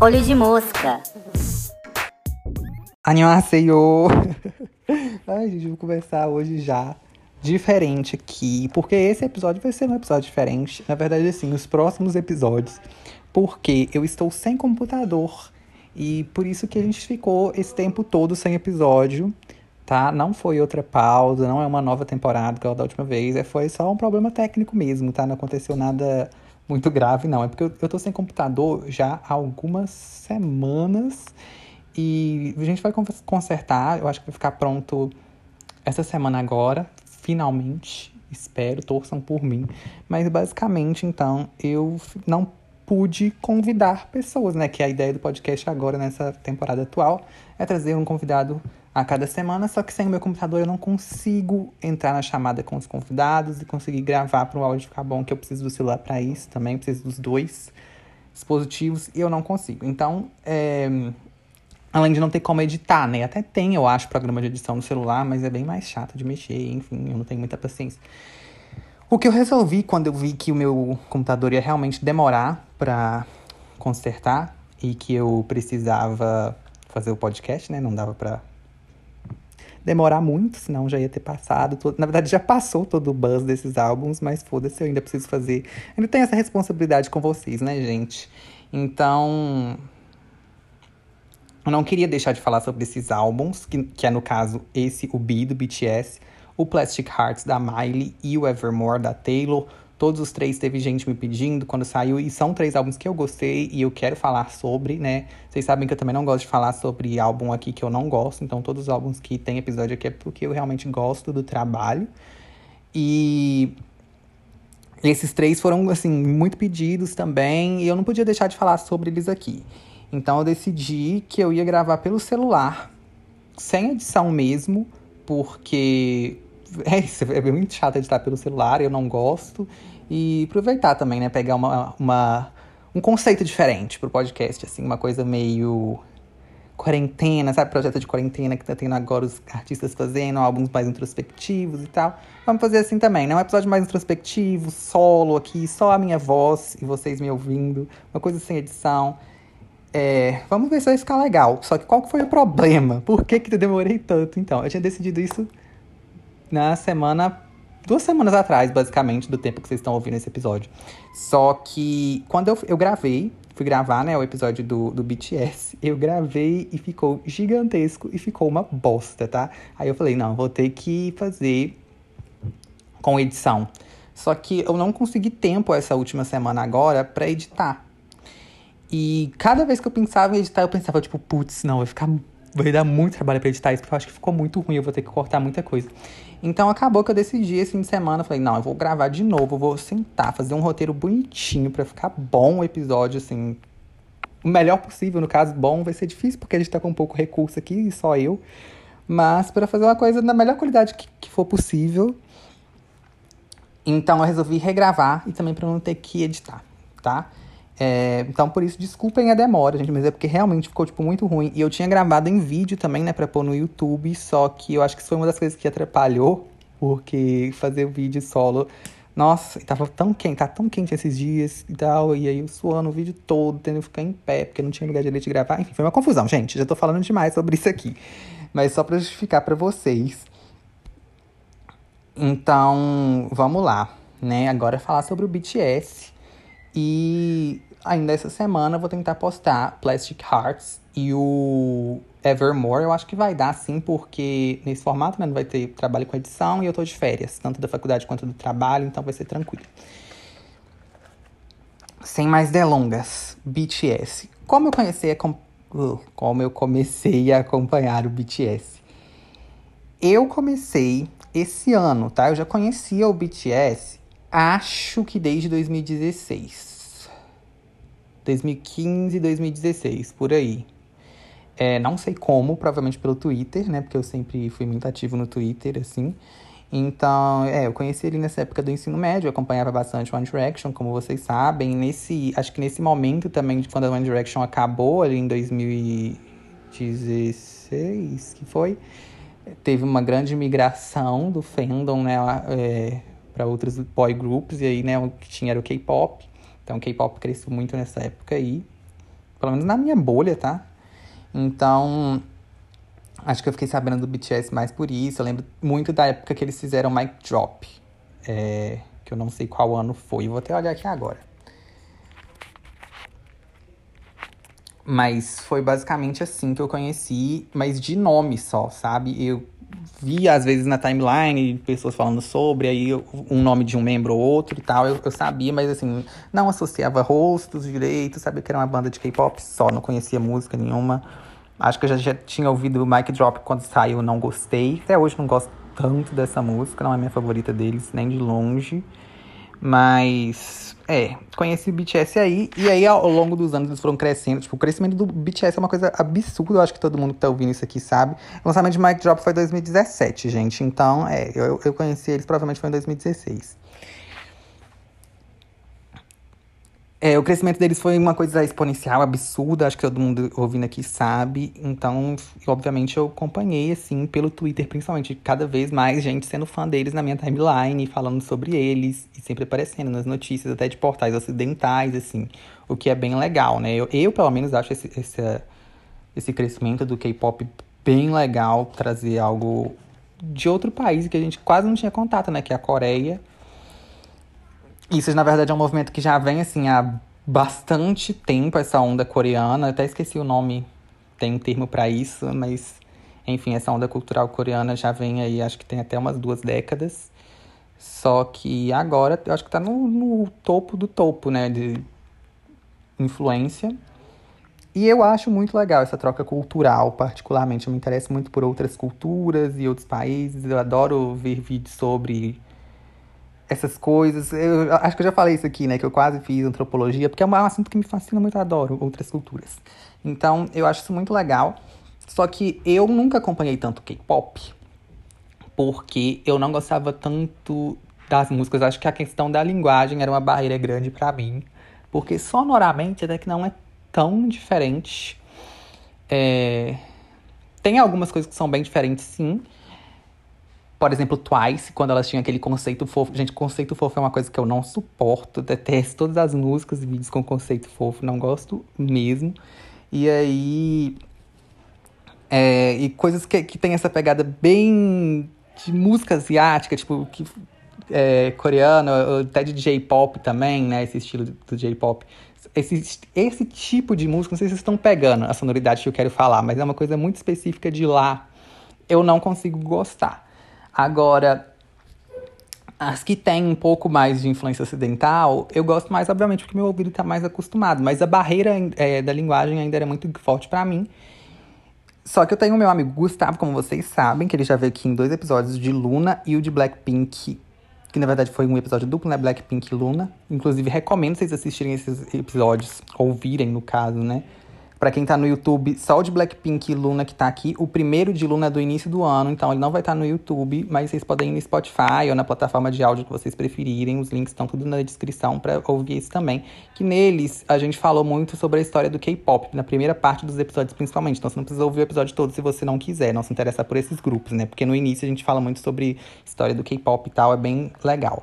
Olho de mosca. Annyeonghaseyo! Ai, gente, vou conversar hoje já diferente aqui, porque esse episódio vai ser um episódio diferente. Na verdade, assim, os próximos episódios, porque eu estou sem computador e por isso que a gente ficou esse tempo todo sem episódio, tá? Não foi outra pausa, não é uma nova temporada eu da última vez, é, foi só um problema técnico mesmo, tá? Não aconteceu nada muito grave, não. É porque eu, eu tô sem computador já há algumas semanas e a gente vai consertar. Eu acho que vai ficar pronto essa semana agora, finalmente. Espero, torçam por mim. Mas basicamente, então, eu não pude convidar pessoas, né? Que a ideia do podcast agora, nessa temporada atual, é trazer um convidado a cada semana, só que sem o meu computador eu não consigo entrar na chamada com os convidados e conseguir gravar para o áudio ficar bom, que eu preciso do celular para isso também, preciso dos dois dispositivos e eu não consigo. Então, é, além de não ter como editar, né? Até tem, eu acho, programa de edição no celular, mas é bem mais chato de mexer, enfim, eu não tenho muita paciência. O que eu resolvi quando eu vi que o meu computador ia realmente demorar para consertar e que eu precisava fazer o podcast, né? Não dava para demorar muito, senão já ia ter passado. Todo... Na verdade, já passou todo o buzz desses álbuns, mas foda-se, eu ainda preciso fazer. Ainda tenho essa responsabilidade com vocês, né, gente? Então. Eu não queria deixar de falar sobre esses álbuns, que, que é no caso esse, o B do BTS, o Plastic Hearts da Miley e o Evermore da Taylor. Todos os três teve gente me pedindo quando saiu, e são três álbuns que eu gostei e eu quero falar sobre, né? Vocês sabem que eu também não gosto de falar sobre álbum aqui que eu não gosto, então todos os álbuns que tem episódio aqui é porque eu realmente gosto do trabalho. E esses três foram, assim, muito pedidos também, e eu não podia deixar de falar sobre eles aqui. Então eu decidi que eu ia gravar pelo celular, sem edição mesmo, porque é isso, é muito chato editar pelo celular, eu não gosto. E aproveitar também, né? Pegar uma, uma, um conceito diferente pro podcast, assim, uma coisa meio quarentena, sabe? Projeto de quarentena que tá tendo agora os artistas fazendo, álbuns mais introspectivos e tal. Vamos fazer assim também, né? Um episódio mais introspectivo, solo aqui, só a minha voz e vocês me ouvindo, uma coisa sem edição. É, vamos ver se vai ficar legal. Só que qual que foi o problema? Por que, que eu demorei tanto? Então, eu tinha decidido isso na semana. Duas semanas atrás, basicamente, do tempo que vocês estão ouvindo esse episódio. Só que quando eu, eu gravei, fui gravar, né, o episódio do, do BTS, eu gravei e ficou gigantesco e ficou uma bosta, tá? Aí eu falei, não, vou ter que fazer com edição. Só que eu não consegui tempo essa última semana agora para editar. E cada vez que eu pensava em editar, eu pensava, tipo, putz, não, vai ficar. Vai dar muito trabalho pra editar isso, porque eu acho que ficou muito ruim, eu vou ter que cortar muita coisa. Então acabou que eu decidi esse fim de semana, falei, não, eu vou gravar de novo, vou sentar, fazer um roteiro bonitinho para ficar bom o episódio, assim. O melhor possível, no caso, bom, vai ser difícil, porque a gente tá com pouco recurso aqui, e só eu. Mas para fazer uma coisa na melhor qualidade que, que for possível. Então eu resolvi regravar e também para não ter que editar, tá? É, então, por isso, desculpem a demora, gente, mas é porque realmente ficou, tipo, muito ruim. E eu tinha gravado em vídeo também, né, pra pôr no YouTube, só que eu acho que isso foi uma das coisas que atrapalhou, porque fazer o vídeo solo. Nossa, tava tão quente, tá tão quente esses dias e tal, e aí eu suando o vídeo todo, tendo que ficar em pé, porque não tinha lugar direito de gravar. Enfim, foi uma confusão, gente. Já tô falando demais sobre isso aqui. Mas só pra justificar para vocês. Então, vamos lá, né? Agora falar sobre o BTS. E ainda essa semana vou tentar postar Plastic Hearts e o Evermore. Eu acho que vai dar sim, porque nesse formato né, não vai ter trabalho com edição e eu tô de férias, tanto da faculdade quanto do trabalho, então vai ser tranquilo. Sem mais delongas, BTS. Como eu conheci a uh, como eu comecei a acompanhar o BTS? Eu comecei esse ano, tá? Eu já conhecia o BTS acho que desde 2016. 2015, 2016, por aí. É, não sei como, provavelmente pelo Twitter, né? Porque eu sempre fui muito ativo no Twitter, assim. Então, é, eu conheci ele nessa época do ensino médio, acompanhava bastante One Direction, como vocês sabem. Nesse, acho que nesse momento também, de quando a One Direction acabou, ali em 2016, que foi, teve uma grande migração do fandom, né? É, para outros boy groups, e aí, né, o que tinha era o K-pop. Então, o K-pop cresceu muito nessa época aí. Pelo menos na minha bolha, tá? Então, acho que eu fiquei sabendo do BTS mais por isso. Eu lembro muito da época que eles fizeram Mic Drop. É, que eu não sei qual ano foi. Vou até olhar aqui agora. Mas foi basicamente assim que eu conheci, mas de nome só, sabe? Eu via às vezes na timeline pessoas falando sobre, aí um nome de um membro ou outro e tal, eu, eu, sabia, mas assim, não associava rostos direito, sabia que era uma banda de K-pop só, não conhecia música nenhuma. Acho que eu já, já tinha ouvido o Mic Drop quando saiu, não gostei. Até hoje não gosto tanto dessa música, não é minha favorita deles, nem de longe. Mas, é, conheci o BTS aí, e aí ao longo dos anos eles foram crescendo. Tipo, o crescimento do BTS é uma coisa absurda, eu acho que todo mundo que tá ouvindo isso aqui sabe. O lançamento de Mic Drop foi em 2017, gente. Então, é, eu, eu conheci eles provavelmente foi em 2016. É, o crescimento deles foi uma coisa exponencial, absurda, acho que todo mundo ouvindo aqui sabe. Então, obviamente, eu acompanhei, assim, pelo Twitter, principalmente, cada vez mais gente sendo fã deles na minha timeline, falando sobre eles, e sempre aparecendo nas notícias, até de portais ocidentais, assim, o que é bem legal, né? Eu, eu pelo menos, acho esse, esse, esse crescimento do K-pop bem legal, trazer algo de outro país que a gente quase não tinha contato, né? Que é a Coreia. Isso, na verdade, é um movimento que já vem, assim, há bastante tempo, essa onda coreana. até esqueci o nome, tem um termo para isso, mas, enfim, essa onda cultural coreana já vem aí, acho que tem até umas duas décadas. Só que agora, eu acho que tá no, no topo do topo, né, de influência. E eu acho muito legal essa troca cultural, particularmente. Eu me interesso muito por outras culturas e outros países. Eu adoro ver vídeos sobre essas coisas. Eu acho que eu já falei isso aqui, né? Que eu quase fiz antropologia, porque é um assunto que me fascina muito, eu adoro outras culturas. Então, eu acho isso muito legal. Só que eu nunca acompanhei tanto K-pop, porque eu não gostava tanto das músicas. Acho que a questão da linguagem era uma barreira grande para mim, porque sonoramente até que não é tão diferente. É... Tem algumas coisas que são bem diferentes, sim, por exemplo, Twice, quando elas tinham aquele conceito fofo. Gente, conceito fofo é uma coisa que eu não suporto. Detesto todas as músicas e vídeos com conceito fofo. Não gosto mesmo. E aí. É, e coisas que, que tem essa pegada bem de música asiática, tipo, que, é, coreana, até de J-pop também, né? Esse estilo do J-pop. Esse, esse tipo de música, não sei se vocês estão pegando a sonoridade que eu quero falar, mas é uma coisa muito específica de lá. Eu não consigo gostar. Agora, as que têm um pouco mais de influência ocidental, eu gosto mais, obviamente, porque meu ouvido está mais acostumado. Mas a barreira é, da linguagem ainda era muito forte para mim. Só que eu tenho o meu amigo Gustavo, como vocês sabem, que ele já veio aqui em dois episódios de Luna e o de Blackpink, que na verdade foi um episódio duplo, né? Blackpink e Luna. Inclusive, recomendo vocês assistirem esses episódios, ouvirem no caso, né? Para quem tá no YouTube, só o de Blackpink e Luna que tá aqui. O primeiro de Luna é do início do ano, então ele não vai estar tá no YouTube, mas vocês podem ir no Spotify ou na plataforma de áudio que vocês preferirem. Os links estão tudo na descrição para ouvir isso também. Que neles a gente falou muito sobre a história do K-pop, na primeira parte dos episódios principalmente. Então você não precisa ouvir o episódio todo se você não quiser, não se interessar por esses grupos, né? Porque no início a gente fala muito sobre história do K-pop e tal, é bem legal.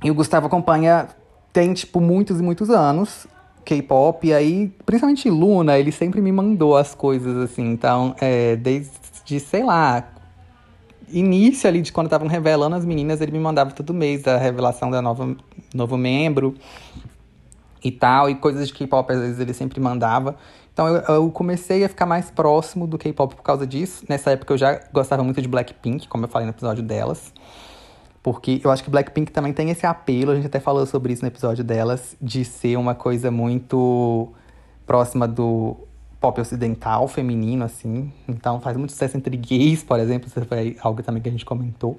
E o Gustavo acompanha tem, tipo, muitos e muitos anos. K-pop, e aí, principalmente Luna, ele sempre me mandou as coisas, assim. Então, é, desde, sei lá, início ali de quando estavam revelando as meninas, ele me mandava todo mês a revelação da nova novo membro e tal, e coisas de K-pop às vezes ele sempre mandava. Então eu, eu comecei a ficar mais próximo do K-pop por causa disso. Nessa época eu já gostava muito de Blackpink, como eu falei no episódio delas. Porque eu acho que Blackpink também tem esse apelo, a gente até falou sobre isso no episódio delas, de ser uma coisa muito próxima do pop ocidental, feminino, assim. Então faz muito sucesso entre gays, por exemplo, isso foi algo também que a gente comentou.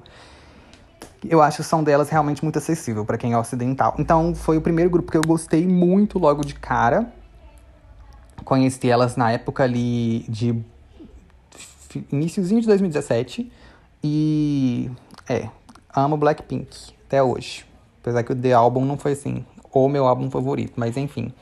Eu acho o som delas realmente muito acessível para quem é ocidental. Então foi o primeiro grupo que eu gostei muito logo de cara. Conheci elas na época ali de iníciozinho de 2017. E é, amo Blackpink até hoje. Apesar que o The Album não foi assim, o meu álbum favorito, mas enfim.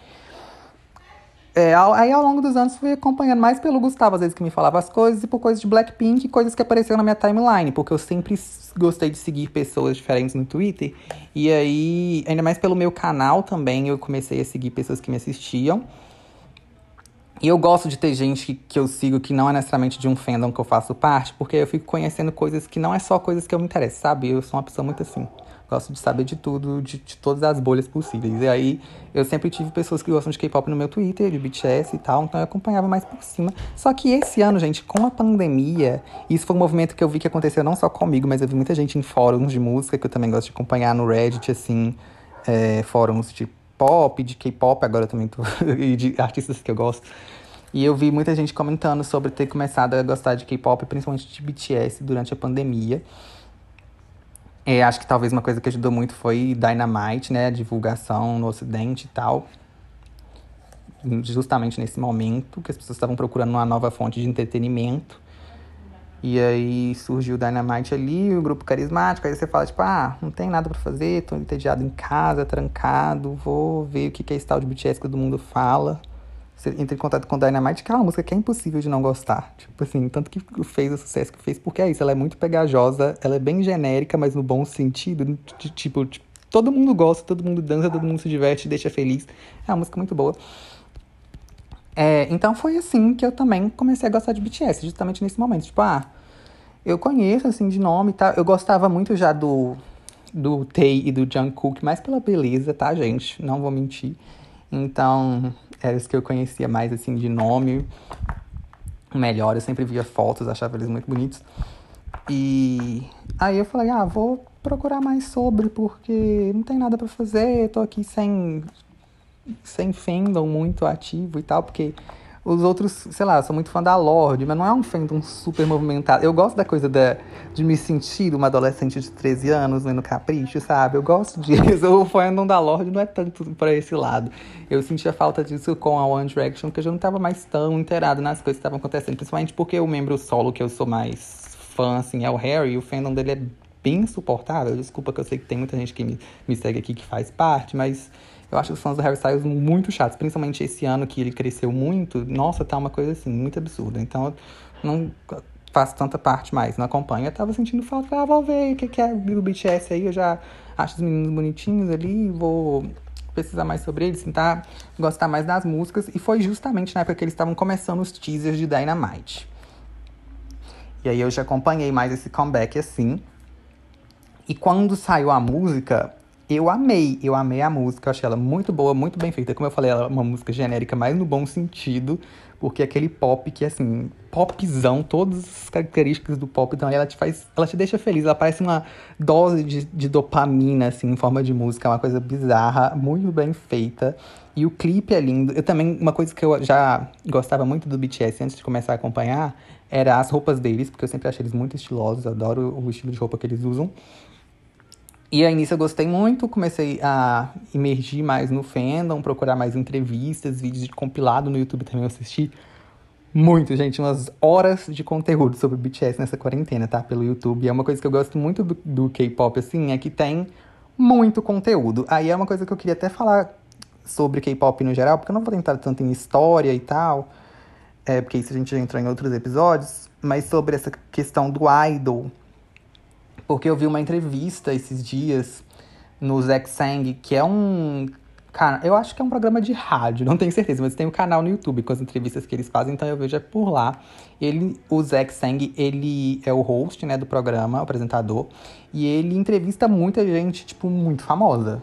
É, aí ao longo dos anos fui acompanhando mais pelo Gustavo, às vezes que me falava as coisas, e por coisas de Blackpink, coisas que apareceram na minha timeline, porque eu sempre gostei de seguir pessoas diferentes no Twitter. E aí, ainda mais pelo meu canal também, eu comecei a seguir pessoas que me assistiam. E eu gosto de ter gente que eu sigo que não é necessariamente de um fandom que eu faço parte, porque eu fico conhecendo coisas que não é só coisas que eu me interesso, sabe? Eu sou uma pessoa muito assim. Gosto de saber de tudo, de, de todas as bolhas possíveis. E aí, eu sempre tive pessoas que gostam de K-pop no meu Twitter, de BTS e tal, então eu acompanhava mais por cima. Só que esse ano, gente, com a pandemia, isso foi um movimento que eu vi que aconteceu não só comigo, mas eu vi muita gente em fóruns de música, que eu também gosto de acompanhar no Reddit, assim, é, fóruns de pop, de K-pop, agora também tô, e de artistas que eu gosto. E eu vi muita gente comentando sobre ter começado a gostar de K-pop, principalmente de BTS, durante a pandemia. É, acho que talvez uma coisa que ajudou muito foi Dynamite, né? A divulgação no ocidente e tal. Justamente nesse momento que as pessoas estavam procurando uma nova fonte de entretenimento. E aí surgiu o Dynamite ali, o grupo carismático. Aí você fala, tipo, ah, não tem nada para fazer, tô entediado em casa, trancado, vou ver o que, que é esse tal de BTS que todo mundo fala. Você entra em contato com Dynamite, que é uma música que é impossível de não gostar. Tipo assim, tanto que fez o sucesso que fez, porque é isso, ela é muito pegajosa, ela é bem genérica, mas no bom sentido. Tipo, todo mundo gosta, todo mundo dança, todo mundo se diverte, deixa feliz. É uma música muito boa. É, então foi assim que eu também comecei a gostar de BTS, justamente nesse momento. Tipo, ah, eu conheço assim de nome, tá? Eu gostava muito já do do Tae e do Jungkook, mais pela beleza, tá, gente? Não vou mentir. Então, eram os que eu conhecia mais assim de nome. Melhor, eu sempre via fotos, achava eles muito bonitos. E aí eu falei, ah, vou procurar mais sobre, porque não tem nada para fazer, tô aqui sem sem fandom muito ativo e tal, porque os outros, sei lá, sou muito fã da Lorde, mas não é um fandom super movimentado. Eu gosto da coisa da, de me sentir uma adolescente de 13 anos no capricho, sabe? Eu gosto disso. O fandom da Lorde não é tanto pra esse lado. Eu sentia falta disso com a One Direction, porque eu já não tava mais tão inteirado nas coisas que estavam acontecendo. Principalmente porque o membro solo que eu sou mais fã, assim, é o Harry, e o fandom dele é bem insuportável. Desculpa que eu sei que tem muita gente que me, me segue aqui que faz parte, mas eu acho os fãs do Harry Styles muito chatos, principalmente esse ano que ele cresceu muito. Nossa, tá uma coisa assim, muito absurda. Então, eu não faço tanta parte mais, não acompanho. Eu tava sentindo falta, ah, vou ver o que, que é o BTS aí, eu já acho os meninos bonitinhos ali, vou pesquisar mais sobre eles, tentar gostar mais das músicas. E foi justamente na época que eles estavam começando os teasers de Dynamite. E aí eu já acompanhei mais esse comeback assim. E quando saiu a música, eu amei, eu amei a música, eu achei ela muito boa, muito bem feita. Como eu falei, ela é uma música genérica, mas no bom sentido, porque é aquele pop que, assim, popzão, todas as características do pop, então ela te faz, ela te deixa feliz, ela parece uma dose de, de dopamina, assim, em forma de música, é uma coisa bizarra, muito bem feita. E o clipe é lindo. Eu também, uma coisa que eu já gostava muito do BTS antes de começar a acompanhar, era as roupas deles, porque eu sempre achei eles muito estilosos, adoro o estilo de roupa que eles usam. E aí nisso eu gostei muito, comecei a emergir mais no fandom, procurar mais entrevistas, vídeos de compilado no YouTube também eu assisti. Muito, gente, umas horas de conteúdo sobre BTS nessa quarentena, tá? Pelo YouTube. E é uma coisa que eu gosto muito do, do K-pop, assim, é que tem muito conteúdo. Aí é uma coisa que eu queria até falar sobre K-pop no geral, porque eu não vou tentar tanto em história e tal, é, porque isso a gente já entrou em outros episódios, mas sobre essa questão do idol porque eu vi uma entrevista esses dias no Zack Sang, que é um. Eu acho que é um programa de rádio, não tenho certeza, mas tem um canal no YouTube com as entrevistas que eles fazem, então eu vejo é por lá. Ele, o Zack Sang, ele é o host, né, do programa, o apresentador, e ele entrevista muita gente, tipo, muito famosa.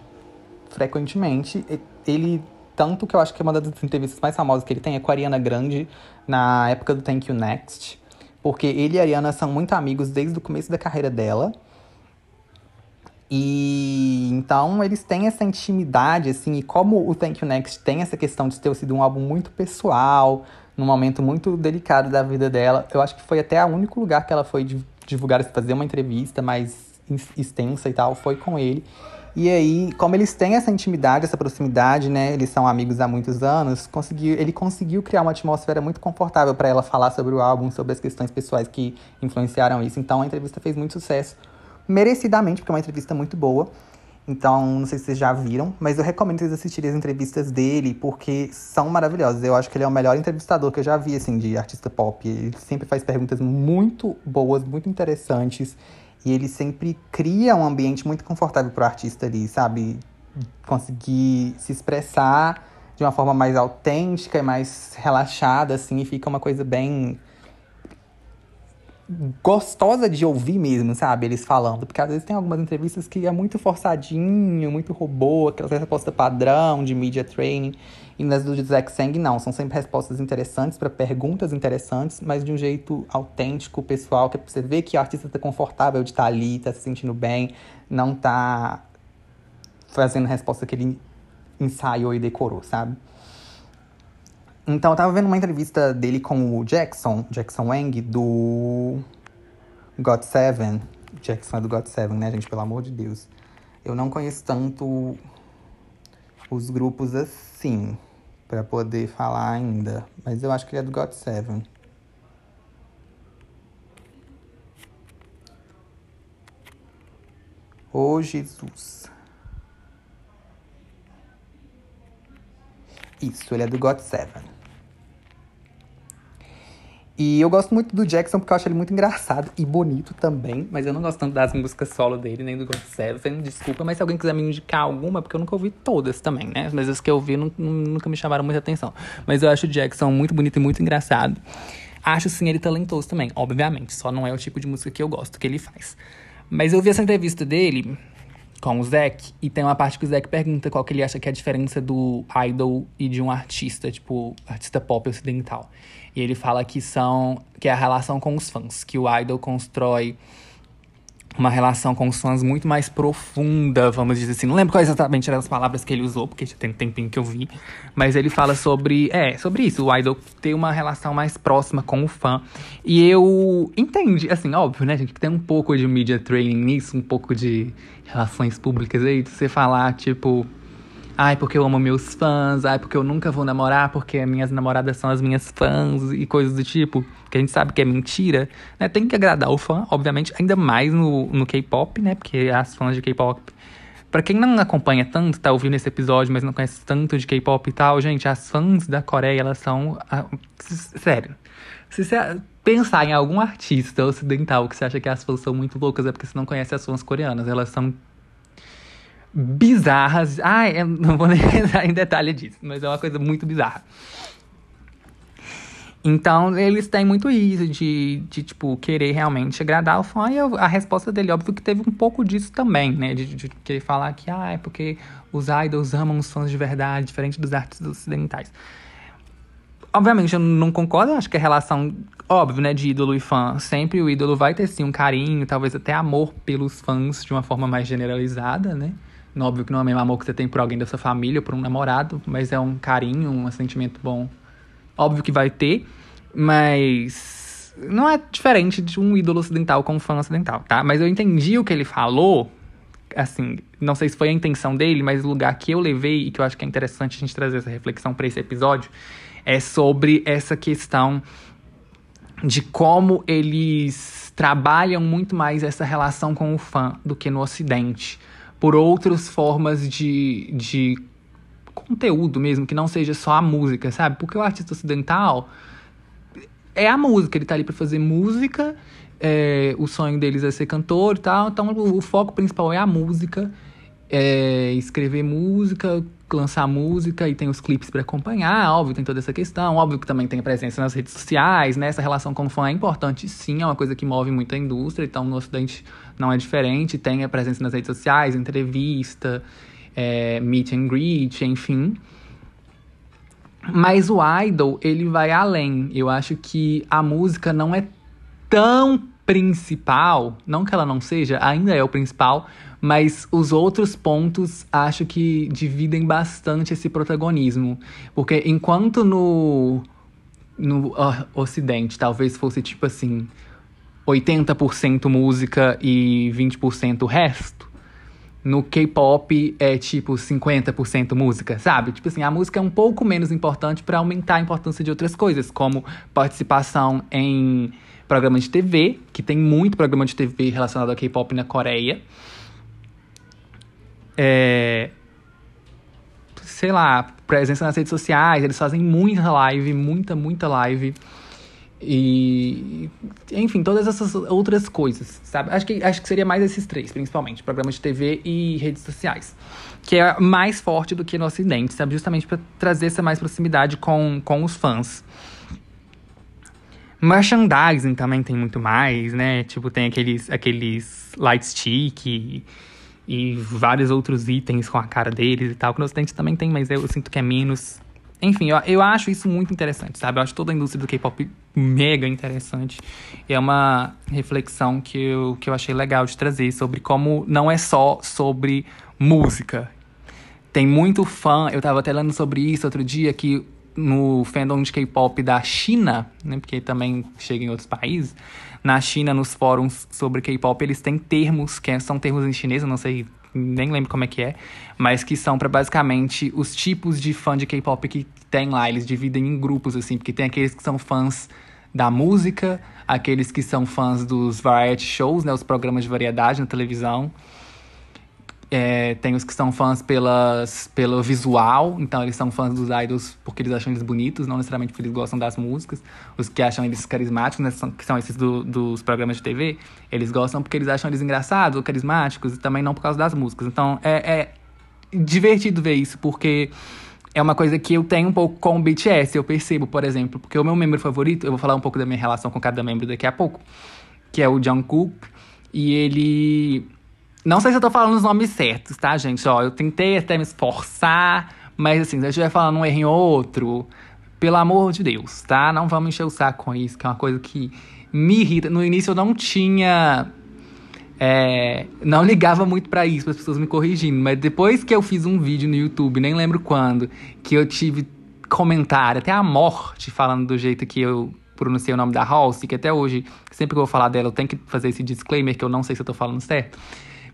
Frequentemente. Ele tanto que eu acho que uma das entrevistas mais famosas que ele tem é com a Ariana Grande, na época do Thank You Next. Porque ele e a Ariana são muito amigos desde o começo da carreira dela. E então eles têm essa intimidade, assim, e como o Thank You Next tem essa questão de ter sido um álbum muito pessoal, num momento muito delicado da vida dela, eu acho que foi até o único lugar que ela foi divulgar, fazer uma entrevista mais extensa e tal, foi com ele. E aí, como eles têm essa intimidade, essa proximidade, né? Eles são amigos há muitos anos, conseguiu, ele conseguiu criar uma atmosfera muito confortável para ela falar sobre o álbum, sobre as questões pessoais que influenciaram isso. Então a entrevista fez muito sucesso, merecidamente, porque é uma entrevista muito boa. Então, não sei se vocês já viram, mas eu recomendo vocês assistirem as entrevistas dele, porque são maravilhosas. Eu acho que ele é o melhor entrevistador que eu já vi, assim, de artista pop. Ele sempre faz perguntas muito boas, muito interessantes. E ele sempre cria um ambiente muito confortável pro artista ali, sabe? Conseguir se expressar de uma forma mais autêntica e mais relaxada, assim, e fica uma coisa bem gostosa de ouvir mesmo, sabe? Eles falando. Porque às vezes tem algumas entrevistas que é muito forçadinho, muito robô, aquela resposta padrão de media training. E nas do Zack Sang, não. São sempre respostas interessantes para perguntas interessantes, mas de um jeito autêntico, pessoal, que é você ver que o artista tá confortável de estar tá ali, tá se sentindo bem, não tá fazendo a resposta que ele ensaiou e decorou, sabe? Então, eu tava vendo uma entrevista dele com o Jackson, Jackson Wang, do God Seven. Jackson é do God Seven, né, gente? Pelo amor de Deus. Eu não conheço tanto os grupos assim, para poder falar ainda. Mas eu acho que ele é do God Seven. Ô oh, Jesus. Isso, ele é do God Seven. E eu gosto muito do Jackson porque eu acho ele muito engraçado e bonito também. Mas eu não gosto tanto das músicas solo dele, nem do God Seven. Desculpa, mas se alguém quiser me indicar alguma, porque eu nunca ouvi todas também, né? Mas as que eu ouvi nunca me chamaram muita atenção. Mas eu acho o Jackson muito bonito e muito engraçado. Acho sim ele talentoso também, obviamente. Só não é o tipo de música que eu gosto que ele faz. Mas eu vi essa entrevista dele com o Zack, e tem uma parte que o Zack pergunta qual que ele acha que é a diferença do idol e de um artista, tipo, artista pop ocidental. E ele fala que são que é a relação com os fãs, que o idol constrói uma relação com os fãs muito mais profunda, vamos dizer assim. Não lembro quais exatamente eram as palavras que ele usou, porque já tem um tempinho que eu vi. Mas ele fala sobre. É, sobre isso. O idol ter uma relação mais próxima com o fã. E eu entendi, assim, óbvio, né, gente, que tem um pouco de media training nisso, um pouco de relações públicas aí, de você falar, tipo. Ai, porque eu amo meus fãs. Ai, porque eu nunca vou namorar, porque minhas namoradas são as minhas fãs e coisas do tipo. Que a gente sabe que é mentira, né? Tem que agradar o fã, obviamente, ainda mais no, no K-pop, né? Porque as fãs de K-pop. Pra quem não acompanha tanto, tá ouvindo esse episódio, mas não conhece tanto de K-pop e tal, gente, as fãs da Coreia, elas são. Sério. Se você pensar em algum artista ocidental que você acha que as fãs são muito loucas, é porque você não conhece as fãs coreanas. Elas são bizarras. Eu não vou nem entrar em detalhe disso, mas é uma coisa muito bizarra. Então, eles têm muito isso de, de tipo, querer realmente agradar o fã. E a resposta dele, óbvio, que teve um pouco disso também, né? De, de querer falar que, ah, é porque os idols amam os fãs de verdade, diferente dos artistas ocidentais. Obviamente, eu não concordo, acho que a relação, óbvio, né, de ídolo e fã, sempre o ídolo vai ter, sim, um carinho, talvez até amor pelos fãs de uma forma mais generalizada, né? Óbvio que não é o mesmo amor que você tem por alguém da sua família, por um namorado, mas é um carinho, um sentimento bom. Óbvio que vai ter, mas não é diferente de um ídolo ocidental com um fã ocidental, tá? Mas eu entendi o que ele falou, assim, não sei se foi a intenção dele, mas o lugar que eu levei e que eu acho que é interessante a gente trazer essa reflexão para esse episódio é sobre essa questão de como eles trabalham muito mais essa relação com o fã do que no Ocidente por outras formas de, de conteúdo mesmo, que não seja só a música, sabe? Porque o artista ocidental é a música, ele tá ali para fazer música, é, o sonho deles é ser cantor e tal, então o, o foco principal é a música, é escrever música, lançar música e tem os clipes para acompanhar, óbvio, tem toda essa questão, óbvio que também tem presença nas redes sociais, né? Essa relação com o fã é importante, sim, é uma coisa que move muito a indústria, então no Ocidente não é diferente, tem a presença nas redes sociais, entrevista, é, meet and greet, enfim. Mas o idol, ele vai além. Eu acho que a música não é tão principal, não que ela não seja, ainda é o principal, mas os outros pontos acho que dividem bastante esse protagonismo. Porque enquanto no, no uh, Ocidente talvez fosse tipo assim, 80% música e 20% resto, no K-pop é tipo 50% música, sabe? Tipo assim, a música é um pouco menos importante para aumentar a importância de outras coisas, como participação em programa de TV, que tem muito programa de TV relacionado ao K-pop na Coreia. é, sei lá, presença nas redes sociais, eles fazem muita live, muita, muita live. E, enfim, todas essas outras coisas, sabe? Acho que, acho que seria mais esses três, principalmente: programas de TV e redes sociais. Que é mais forte do que no Ocidente, sabe? Justamente para trazer essa mais proximidade com, com os fãs. Merchandising também tem muito mais, né? Tipo, tem aqueles, aqueles light stick e, e vários outros itens com a cara deles e tal. Que no Ocidente também tem, mas eu sinto que é menos. Enfim, eu, eu acho isso muito interessante, sabe? Eu acho toda a indústria do K-pop mega interessante. E é uma reflexão que eu, que eu achei legal de trazer sobre como não é só sobre música. Tem muito fã, eu tava até lendo sobre isso outro dia, que no fandom de K-pop da China, né, porque também chega em outros países, na China, nos fóruns sobre K-pop, eles têm termos, que são termos em chinês, eu não sei, nem lembro como é que é, mas que são para basicamente os tipos de fã de K-pop que tem lá. Eles dividem em grupos, assim, porque tem aqueles que são fãs da música, aqueles que são fãs dos variety shows, né, os programas de variedade na televisão, é, tem os que são fãs pelas, pelo visual, então eles são fãs dos idols porque eles acham eles bonitos, não necessariamente porque eles gostam das músicas. Os que acham eles carismáticos, né, são, que são esses do, dos programas de TV, eles gostam porque eles acham eles engraçados ou carismáticos, e também não por causa das músicas. Então é, é divertido ver isso, porque é uma coisa que eu tenho um pouco com o BTS, eu percebo, por exemplo, porque o meu membro favorito, eu vou falar um pouco da minha relação com cada membro daqui a pouco, que é o Jungkook, e ele não sei se eu tô falando os nomes certos, tá, gente? Ó, eu tentei até me esforçar, mas assim, se eu estiver falando um erro em outro, pelo amor de Deus, tá? Não vamos encher o saco com isso, que é uma coisa que me irrita. No início eu não tinha. É, não ligava muito para isso, as pessoas me corrigindo, mas depois que eu fiz um vídeo no YouTube, nem lembro quando, que eu tive comentário, até a morte, falando do jeito que eu pronunciei o nome da Halsey, que até hoje, sempre que eu vou falar dela, eu tenho que fazer esse disclaimer que eu não sei se eu tô falando certo.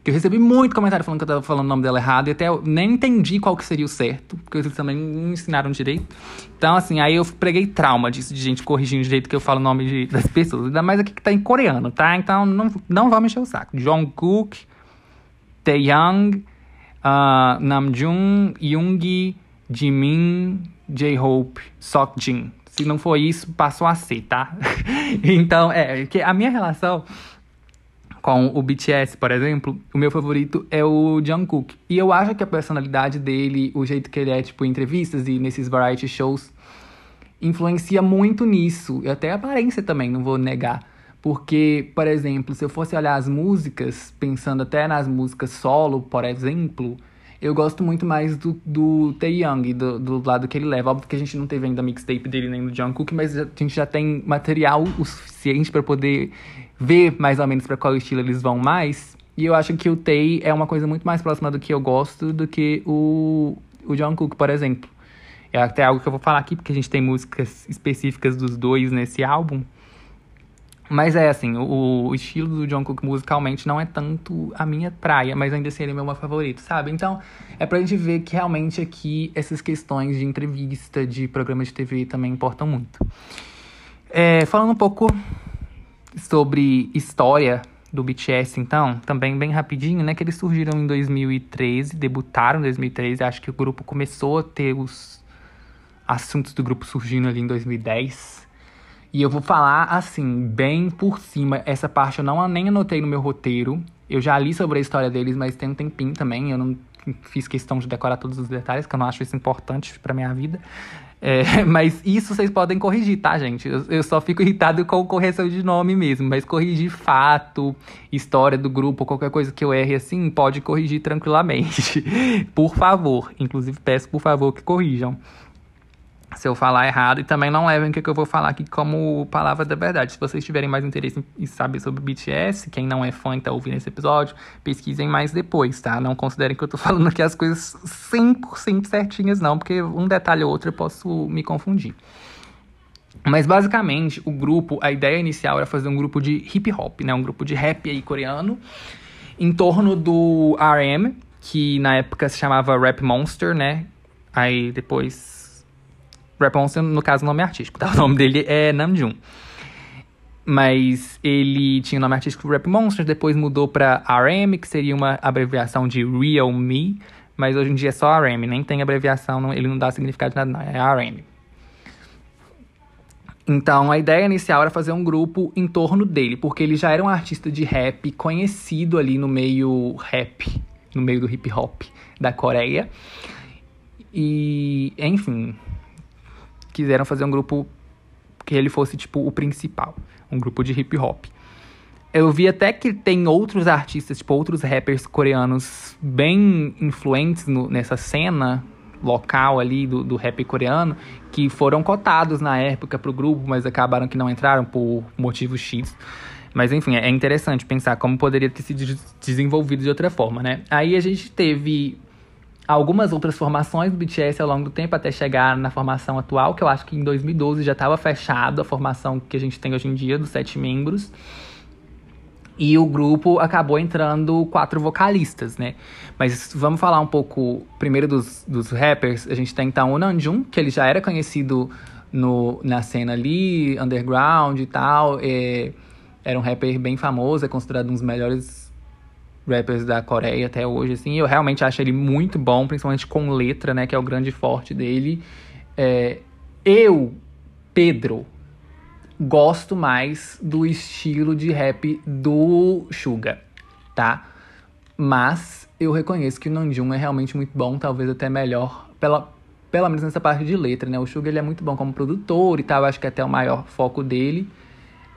Que eu recebi muito comentário falando que eu tava falando o nome dela errado e até eu nem entendi qual que seria o certo, porque eles também não ensinaram direito. Então, assim, aí eu preguei trauma disso, de gente corrigindo o jeito que eu falo o nome de, das pessoas. Ainda mais aqui que tá em coreano, tá? Então não, não vamos encher o saco. Jungkook, Taeyang, uh, Namjoon, Yoongi, Jimin, J-Hope, Seokjin. Se não for isso, passou a ser, tá? então, é, que a minha relação com o BTS, por exemplo, o meu favorito é o Jungkook. E eu acho que a personalidade dele, o jeito que ele é, tipo, em entrevistas e nesses variety shows, influencia muito nisso. E até a aparência também, não vou negar. Porque, por exemplo, se eu fosse olhar as músicas, pensando até nas músicas solo, por exemplo, eu gosto muito mais do, do Taeyang, do, do lado que ele leva. Óbvio que a gente não teve ainda mixtape dele nem do Jungkook, mas a gente já tem material o suficiente para poder ver mais ou menos para qual estilo eles vão mais. E eu acho que o Tay é uma coisa muito mais próxima do que eu gosto do que o, o Jungkook, por exemplo. É até algo que eu vou falar aqui, porque a gente tem músicas específicas dos dois nesse álbum. Mas é assim, o, o estilo do Jungkook musicalmente não é tanto a minha praia, mas ainda assim ele é meu favorito, sabe? Então, é pra gente ver que realmente aqui essas questões de entrevista, de programa de TV também importam muito. É, falando um pouco sobre história do BTS, então, também bem rapidinho, né? Que eles surgiram em 2013, debutaram em 2013. Acho que o grupo começou a ter os assuntos do grupo surgindo ali em 2010. E eu vou falar assim, bem por cima. Essa parte eu não nem anotei no meu roteiro. Eu já li sobre a história deles, mas tem um tempinho também. Eu não fiz questão de decorar todos os detalhes, que eu não acho isso importante pra minha vida. É, mas isso vocês podem corrigir, tá, gente? Eu, eu, só fico irritado com correção de nome mesmo. Mas corrigir fato, história do grupo, qualquer coisa que eu erre assim, pode corrigir tranquilamente. por favor. Inclusive, peço por favor que corrijam se eu falar errado. E também não levem o que eu vou falar aqui como palavra da verdade. Se vocês tiverem mais interesse em saber sobre BTS, quem não é fã e tá ouvindo esse episódio, pesquisem mais depois, tá? Não considerem que eu tô falando aqui as coisas 100% certinhas, não, porque um detalhe ou outro eu posso me confundir. Mas basicamente, o grupo, a ideia inicial era fazer um grupo de hip hop, né? Um grupo de rap aí coreano, em torno do RM, que na época se chamava Rap Monster, né? Aí depois Rapunzel, no caso, nome artístico, tá? O nome dele é Namjoon. mas ele tinha o nome artístico Rap Monsters, depois mudou pra RM, que seria uma abreviação de Real Me, mas hoje em dia é só RM, nem tem abreviação, não, ele não dá significado de nada, não, é RM. Então a ideia inicial era fazer um grupo em torno dele, porque ele já era um artista de rap conhecido ali no meio rap, no meio do hip hop da Coreia. E, enfim, quiseram fazer um grupo que ele fosse tipo o principal, um grupo de hip hop. Eu vi até que tem outros artistas, tipo outros rappers coreanos bem influentes no, nessa cena local ali do, do rap coreano, que foram cotados na época pro grupo, mas acabaram que não entraram por motivo X. Mas enfim, é interessante pensar como poderia ter sido desenvolvido de outra forma, né? Aí a gente teve algumas outras formações do BTS ao longo do tempo até chegar na formação atual, que eu acho que em 2012 já estava fechado a formação que a gente tem hoje em dia, dos sete membros. E o grupo acabou entrando quatro vocalistas, né? Mas vamos falar um pouco primeiro dos, dos rappers. A gente tem então o Namjoon, que ele já era conhecido no, na cena ali, underground e tal. É, era um rapper bem famoso, é considerado um dos melhores rappers da Coreia até hoje, assim. Eu realmente acho ele muito bom, principalmente com letra, né? Que é o grande forte dele. É, eu, Pedro, gosto mais do estilo de rap do Suga, tá? Mas eu reconheço que o Namjoon é realmente muito bom, talvez até melhor, pela, pelo menos nessa parte de letra, né? O Suga ele é muito bom como produtor e tal, acho que é até o maior foco dele.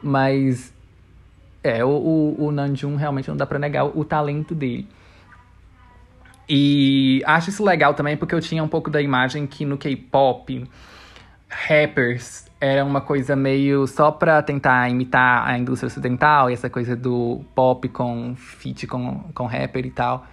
Mas é, o, o, o Namjoon realmente não dá pra negar o, o talento dele. E acho isso legal também porque eu tinha um pouco da imagem que no K-pop, rappers era uma coisa meio só pra tentar imitar a indústria ocidental e essa coisa do pop com feat com, com rapper e tal.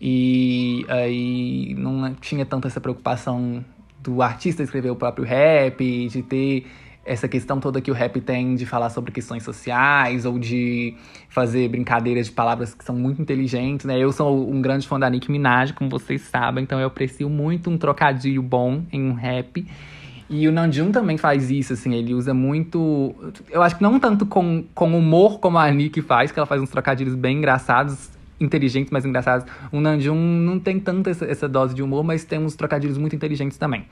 E aí não tinha tanta essa preocupação do artista escrever o próprio rap, de ter essa questão toda que o rap tem de falar sobre questões sociais ou de fazer brincadeiras de palavras que são muito inteligentes, né? Eu sou um grande fã da Nicki Minaj, como vocês sabem, então eu aprecio muito um trocadilho bom em um rap. E o Namjoon também faz isso, assim, ele usa muito. Eu acho que não tanto com, com humor como a Nick faz, que ela faz uns trocadilhos bem engraçados, inteligentes, mas engraçados. O Namjoon não tem tanta essa, essa dose de humor, mas tem uns trocadilhos muito inteligentes também.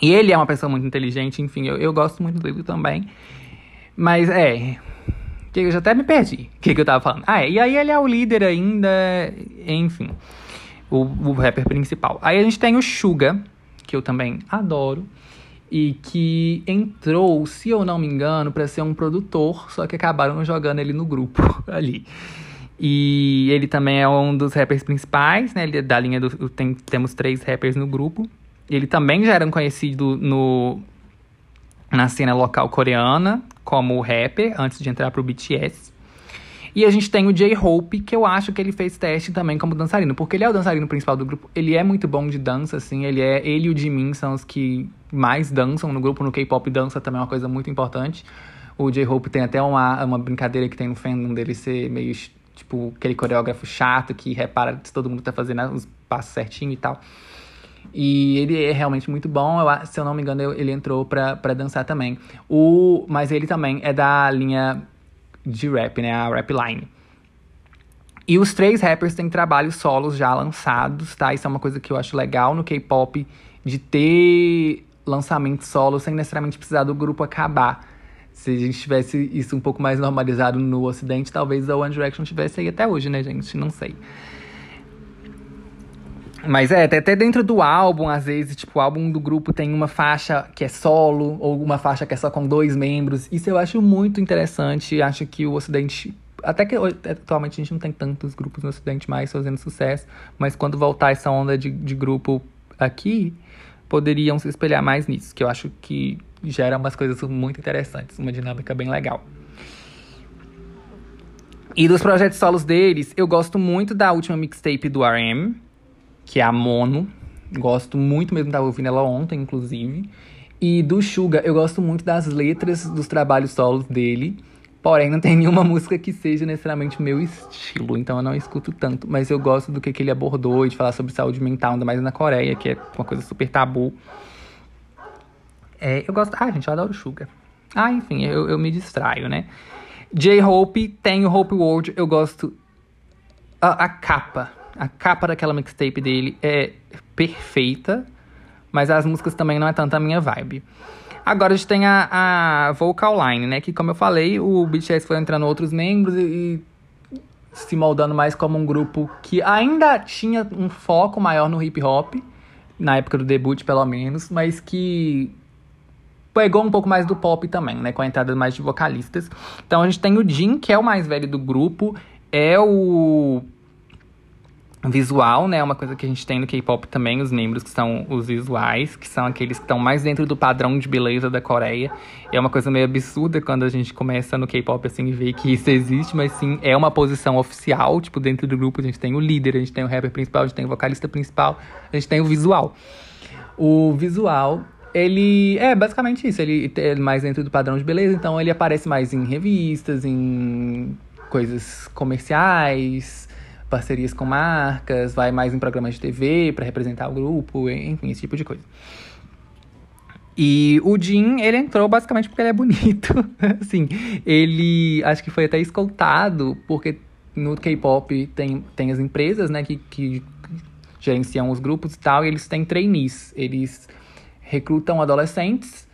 E ele é uma pessoa muito inteligente, enfim, eu, eu gosto muito dele também. Mas é. Que eu já até me perdi. O que, que eu tava falando? Ah, é. E aí ele é o líder ainda. Enfim. O, o rapper principal. Aí a gente tem o Suga, que eu também adoro. E que entrou, se eu não me engano, para ser um produtor, só que acabaram jogando ele no grupo ali. E ele também é um dos rappers principais, né? Ele é da linha do. Tem, temos três rappers no grupo. Ele também já era conhecido no, na cena local coreana como rapper, antes de entrar pro BTS. E a gente tem o J-Hope, que eu acho que ele fez teste também como dançarino, porque ele é o dançarino principal do grupo. Ele é muito bom de dança, assim. Ele é ele e o Jimin são os que mais dançam no grupo. No K-pop, dança também é uma coisa muito importante. O J-Hope tem até uma, uma brincadeira que tem no fandom dele ser meio, tipo, aquele coreógrafo chato que repara se todo mundo tá fazendo os passos certinho e tal. E ele é realmente muito bom. Eu, se eu não me engano, ele entrou pra, pra dançar também. O, mas ele também é da linha de rap, né? A Rap Line. E os três rappers têm trabalhos solos já lançados, tá? Isso é uma coisa que eu acho legal no K-pop, de ter lançamento solo sem necessariamente precisar do grupo acabar. Se a gente tivesse isso um pouco mais normalizado no ocidente, talvez a One Direction tivesse aí até hoje, né, gente? Não sei. Mas é, até dentro do álbum, às vezes, tipo, o álbum do grupo tem uma faixa que é solo, ou uma faixa que é só com dois membros. Isso eu acho muito interessante. Acho que o Ocidente. Até que atualmente a gente não tem tantos grupos no Ocidente mais fazendo sucesso, mas quando voltar essa onda de, de grupo aqui, poderiam se espelhar mais nisso, que eu acho que gera umas coisas muito interessantes, uma dinâmica bem legal. E dos projetos solos deles, eu gosto muito da última mixtape do RM, que é a Mono. Gosto muito mesmo, tava ouvindo ela ontem, inclusive. E do Suga, eu gosto muito das letras dos trabalhos solos dele. Porém, não tem nenhuma música que seja necessariamente o meu estilo, então eu não escuto tanto. Mas eu gosto do que, que ele abordou e de falar sobre saúde mental, ainda mais na Coreia, que é uma coisa super tabu. É, eu gosto. Ah, gente, eu adoro Suga. Ah, enfim, eu, eu me distraio, né? J-Hope tem o Hope World, eu gosto. A, a, capa, a capa daquela mixtape dele é perfeita, mas as músicas também não é tanto a minha vibe. Agora a gente tem a, a Vocal Line, né? Que, como eu falei, o BTS foi entrando outros membros e, e se moldando mais como um grupo que ainda tinha um foco maior no hip hop, na época do debut, pelo menos, mas que pegou um pouco mais do pop também, né? Com a entrada mais de vocalistas. Então a gente tem o Jin, que é o mais velho do grupo, é o visual, né? Uma coisa que a gente tem no K-pop também, os membros que são os visuais, que são aqueles que estão mais dentro do padrão de beleza da Coreia. É uma coisa meio absurda quando a gente começa no K-pop assim e vê que isso existe, mas sim, é uma posição oficial, tipo, dentro do grupo a gente tem o líder, a gente tem o rapper principal, a gente tem o vocalista principal, a gente tem o visual. O visual ele é basicamente isso. Ele é mais dentro do padrão de beleza, então ele aparece mais em revistas, em coisas comerciais, parcerias com marcas, vai mais em programas de TV para representar o grupo, enfim, esse tipo de coisa. E o Jin, ele entrou basicamente porque ele é bonito. assim, ele acho que foi até escoltado, porque no K-pop tem, tem as empresas, né, que, que gerenciam os grupos e tal, e eles têm trainees. Eles recrutam adolescentes,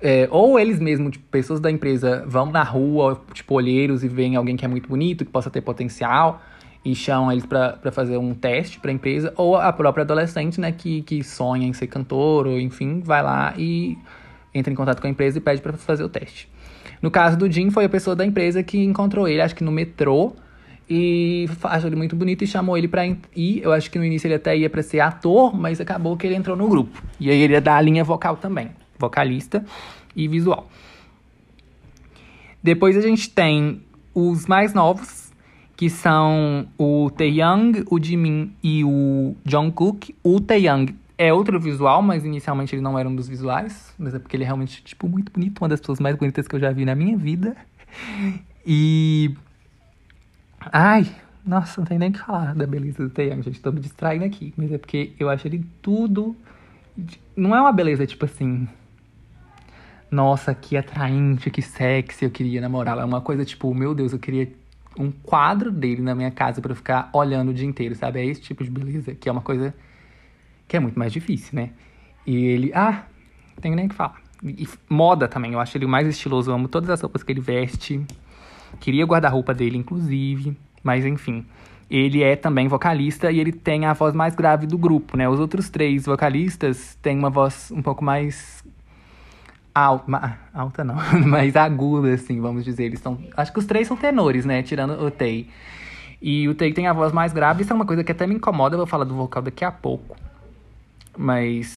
é, ou eles mesmos, tipo, pessoas da empresa, vão na rua, tipo, olheiros, e veem alguém que é muito bonito, que possa ter potencial, e chamam eles para fazer um teste para a empresa, ou a própria adolescente, né, que, que sonha em ser cantor, ou enfim, vai lá e entra em contato com a empresa e pede para fazer o teste. No caso do Jim, foi a pessoa da empresa que encontrou ele, acho que no metrô, e achou ele muito bonito e chamou ele pra ir. Eu acho que no início ele até ia pra ser ator, mas acabou que ele entrou no grupo. E aí ele ia dar a linha vocal também. Vocalista e visual. Depois a gente tem os mais novos, que são o Taeyang, o Jimin e o Jungkook. O Taeyang é outro visual, mas inicialmente ele não era um dos visuais. Mas é porque ele é realmente, tipo, muito bonito. Uma das pessoas mais bonitas que eu já vi na minha vida. E Ai, nossa, não tem nem o que falar da beleza do Taeyang, gente. Tô me distraindo aqui. Mas é porque eu acho ele tudo. Não é uma beleza tipo assim. Nossa, que atraente, que sexy, eu queria namorar. É uma coisa tipo, meu Deus, eu queria um quadro dele na minha casa para ficar olhando o dia inteiro, sabe? É esse tipo de beleza, que é uma coisa que é muito mais difícil, né? E ele, ah, não tenho nem o que falar. E moda também, eu acho ele o mais estiloso, eu amo todas as roupas que ele veste. Queria guarda-roupa dele, inclusive, mas enfim. Ele é também vocalista e ele tem a voz mais grave do grupo, né? Os outros três vocalistas têm uma voz um pouco mais alta, alta não, mais aguda, assim, vamos dizer. Eles são, acho que os três são tenores, né? Tirando o Tay. E o Tay tem a voz mais grave, isso é uma coisa que até me incomoda, eu vou falar do vocal daqui a pouco. Mas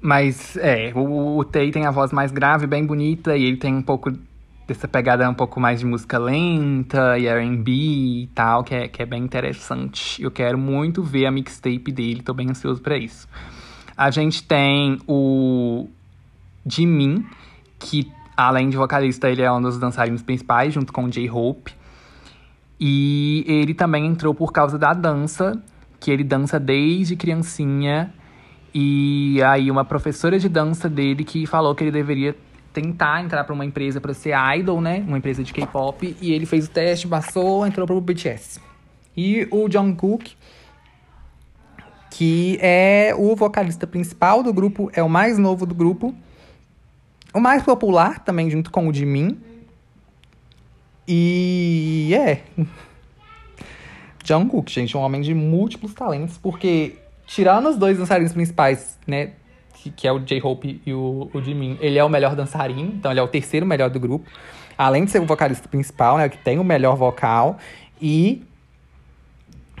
mas é, o, o Tay tem a voz mais grave, bem bonita, e ele tem um pouco dessa pegada um pouco mais de música lenta e R&B e tal, que é, que é bem interessante. Eu quero muito ver a mixtape dele, tô bem ansioso para isso. A gente tem o Jimin, que além de vocalista, ele é um dos dançarinos principais, junto com J-Hope. E ele também entrou por causa da dança, que ele dança desde criancinha. E aí uma professora de dança dele que falou que ele deveria tentar entrar para uma empresa para ser idol, né? Uma empresa de K-pop. E ele fez o teste, passou, entrou pro BTS. E o Jungkook, que é o vocalista principal do grupo, é o mais novo do grupo. O mais popular também, junto com o Jimin. E é. Jungkook, gente, um homem de múltiplos talentos, porque tirando os dois dançarinos principais, né, que, que é o J-Hope e o, o Jimin, ele é o melhor dançarino, então ele é o terceiro melhor do grupo. Além de ser o vocalista principal, né, que tem o melhor vocal. E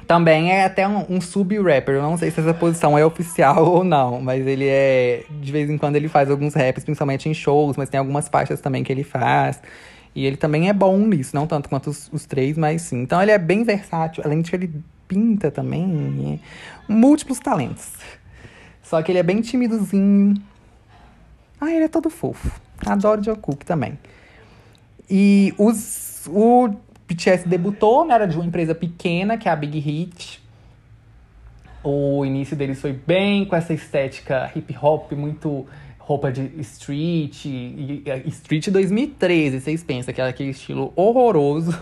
também é até um, um sub-rapper. Eu não sei se essa posição é oficial ou não, mas ele é. De vez em quando ele faz alguns raps, principalmente em shows, mas tem algumas faixas também que ele faz. E ele também é bom nisso, não tanto quanto os, os três, mas sim. Então ele é bem versátil, além de que ele pinta também. Múltiplos talentos. Só que ele é bem timidozinho. Ah, ele é todo fofo. Adoro Jungkook também. E os, o BTS debutou, né? Era de uma empresa pequena, que é a Big Hit. O início deles foi bem com essa estética hip hop, muito roupa de street, e, e, street 2013, vocês pensam, que era aquele estilo horroroso.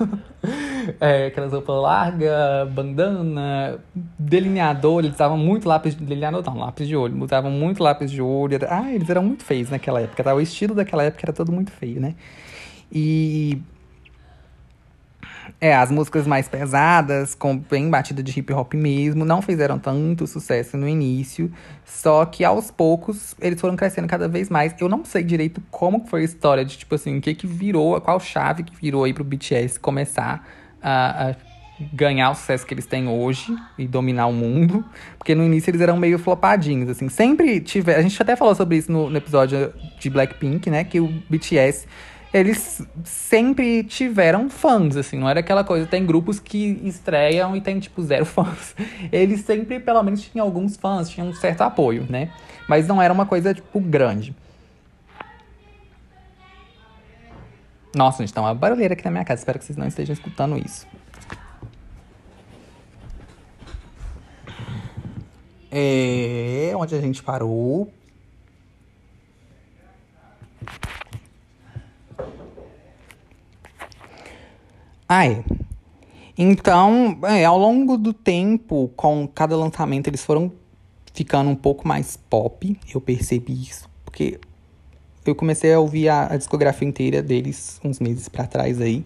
é, aquelas roupas largas, bandana, delineador, eles usavam muito lápis de delineador, não, lápis de olho, usavam muito lápis de olho. Era, ah, eles eram muito feios naquela época, tá? O estilo daquela época era todo muito feio, né? E é, as músicas mais pesadas, com bem batida de hip hop mesmo, não fizeram tanto sucesso no início. Só que aos poucos eles foram crescendo cada vez mais. Eu não sei direito como foi a história de, tipo assim, o que que virou, qual chave que virou aí pro BTS começar a, a ganhar o sucesso que eles têm hoje e dominar o mundo. Porque no início eles eram meio flopadinhos, assim. Sempre tiver. A gente até falou sobre isso no, no episódio de Blackpink, né? Que o BTS eles sempre tiveram fãs, assim, não era aquela coisa. Tem grupos que estreiam e tem, tipo, zero fãs. Eles sempre, pelo menos, tinham alguns fãs, tinham um certo apoio, né? Mas não era uma coisa, tipo, grande. Nossa, gente, tá uma barulheira aqui na minha casa. Espero que vocês não estejam escutando isso. É, onde a gente parou? É. Então, é, ao longo do tempo, com cada lançamento, eles foram ficando um pouco mais pop. Eu percebi isso, porque eu comecei a ouvir a, a discografia inteira deles uns meses para trás aí.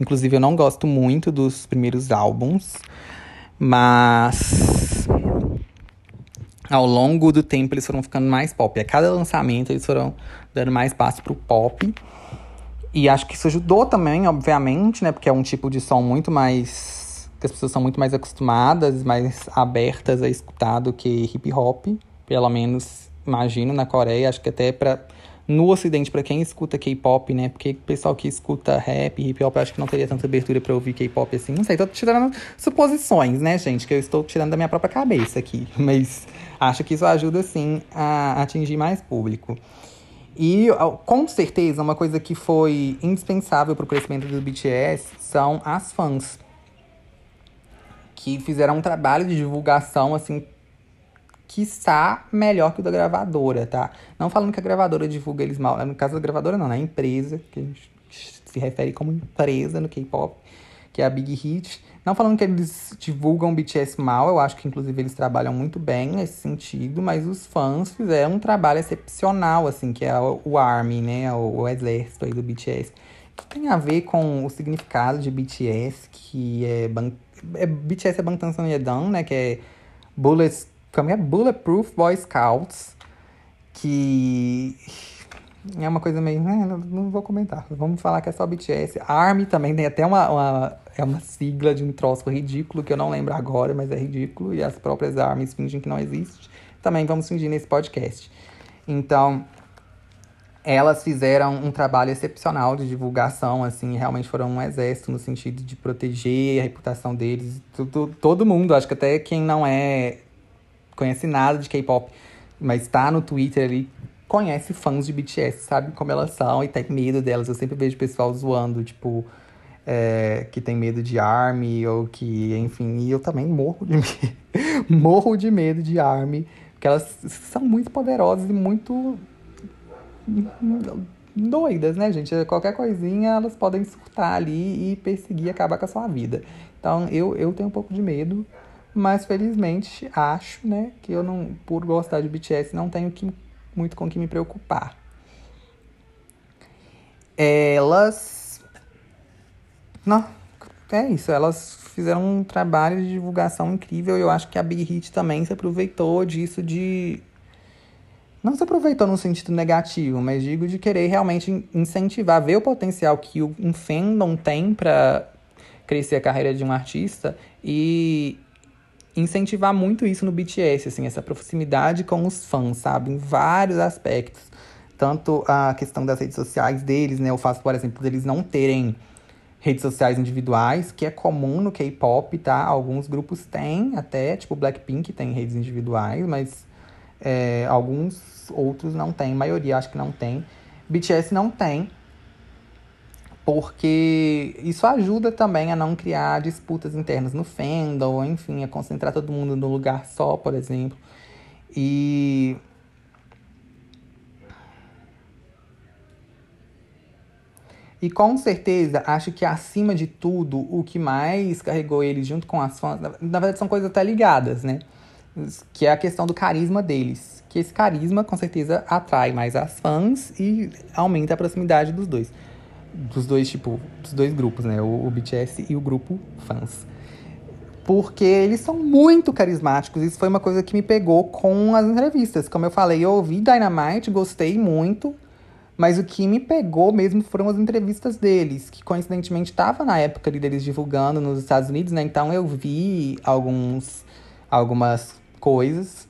Inclusive, eu não gosto muito dos primeiros álbuns, mas ao longo do tempo eles foram ficando mais pop. A cada lançamento eles foram dando mais espaço pro pop. E acho que isso ajudou também, obviamente, né? Porque é um tipo de som muito mais. que as pessoas são muito mais acostumadas, mais abertas a escutar do que hip hop. Pelo menos, imagino, na Coreia. Acho que até para no Ocidente, para quem escuta K-pop, né? Porque o pessoal que escuta rap, hip hop, acho que não teria tanta abertura para ouvir K-pop assim. Não sei, tô tirando suposições, né, gente? Que eu estou tirando da minha própria cabeça aqui. Mas acho que isso ajuda, sim, a atingir mais público. E com certeza uma coisa que foi indispensável para o crescimento do BTS são as fãs. Que fizeram um trabalho de divulgação, assim, que está melhor que o da gravadora, tá? Não falando que a gravadora divulga eles mal. No caso da gravadora, não, né? A empresa, que a gente se refere como empresa no K-pop, que é a Big Hit não falando que eles divulgam o BTS mal, eu acho que inclusive eles trabalham muito bem nesse sentido, mas os fãs fizeram um trabalho excepcional, assim, que é o ARMY, né? O, o exército aí do BTS. Que tem a ver com o significado de BTS, que é. é BTS é Bangtan Sonyeon, né? Que é Bullets, como é? Bulletproof Boy Scouts. Que é uma coisa meio. Né, não, não, vou comentar. Vamos falar que é só BTS. ARMY também tem até uma, uma, É uma sigla de um troço ridículo que eu não lembro agora, mas é ridículo. E as próprias ARMYs fingem que não existe. Também vamos fingir nesse podcast. Então, elas fizeram um trabalho excepcional de divulgação, assim, realmente foram um exército no sentido de proteger a reputação deles. Todo, todo mundo, acho que até quem não é. conhece nada de K-pop, mas está no Twitter ali conhece fãs de BTS, sabe como elas são e tem medo delas. Eu sempre vejo pessoal zoando, tipo, é, que tem medo de ARMY ou que, enfim, e eu também morro de medo. morro de medo de ARMY, porque elas são muito poderosas e muito doidas, né, gente? Qualquer coisinha elas podem surtar ali e perseguir e acabar com a sua vida. Então eu, eu tenho um pouco de medo, mas felizmente acho, né, que eu não, por gostar de BTS, não tenho que muito com que me preocupar. Elas. Não, é isso. Elas fizeram um trabalho de divulgação incrível eu acho que a Big Hit também se aproveitou disso de. Não se aproveitou no sentido negativo, mas digo de querer realmente incentivar, ver o potencial que um fandom tem para crescer a carreira de um artista e incentivar muito isso no BTS, assim, essa proximidade com os fãs, sabe? Em vários aspectos. Tanto a questão das redes sociais deles, né? O fato, por exemplo, deles não terem redes sociais individuais, que é comum no K-pop, tá? Alguns grupos têm até, tipo Blackpink tem redes individuais, mas é, alguns outros não têm, a maioria acho que não tem. BTS não tem, porque isso ajuda também a não criar disputas internas no fandom, enfim, a concentrar todo mundo no lugar só, por exemplo. E E com certeza, acho que acima de tudo, o que mais carregou eles junto com as fãs, na, na verdade são coisas até ligadas, né? Que é a questão do carisma deles. Que esse carisma, com certeza, atrai mais as fãs e aumenta a proximidade dos dois. Dos dois, tipo, dos dois grupos, né? O, o BTS e o grupo fãs. Porque eles são muito carismáticos. Isso foi uma coisa que me pegou com as entrevistas. Como eu falei, eu ouvi Dynamite, gostei muito. Mas o que me pegou mesmo foram as entrevistas deles, que coincidentemente estava na época ali deles divulgando nos Estados Unidos, né? Então eu vi alguns, algumas coisas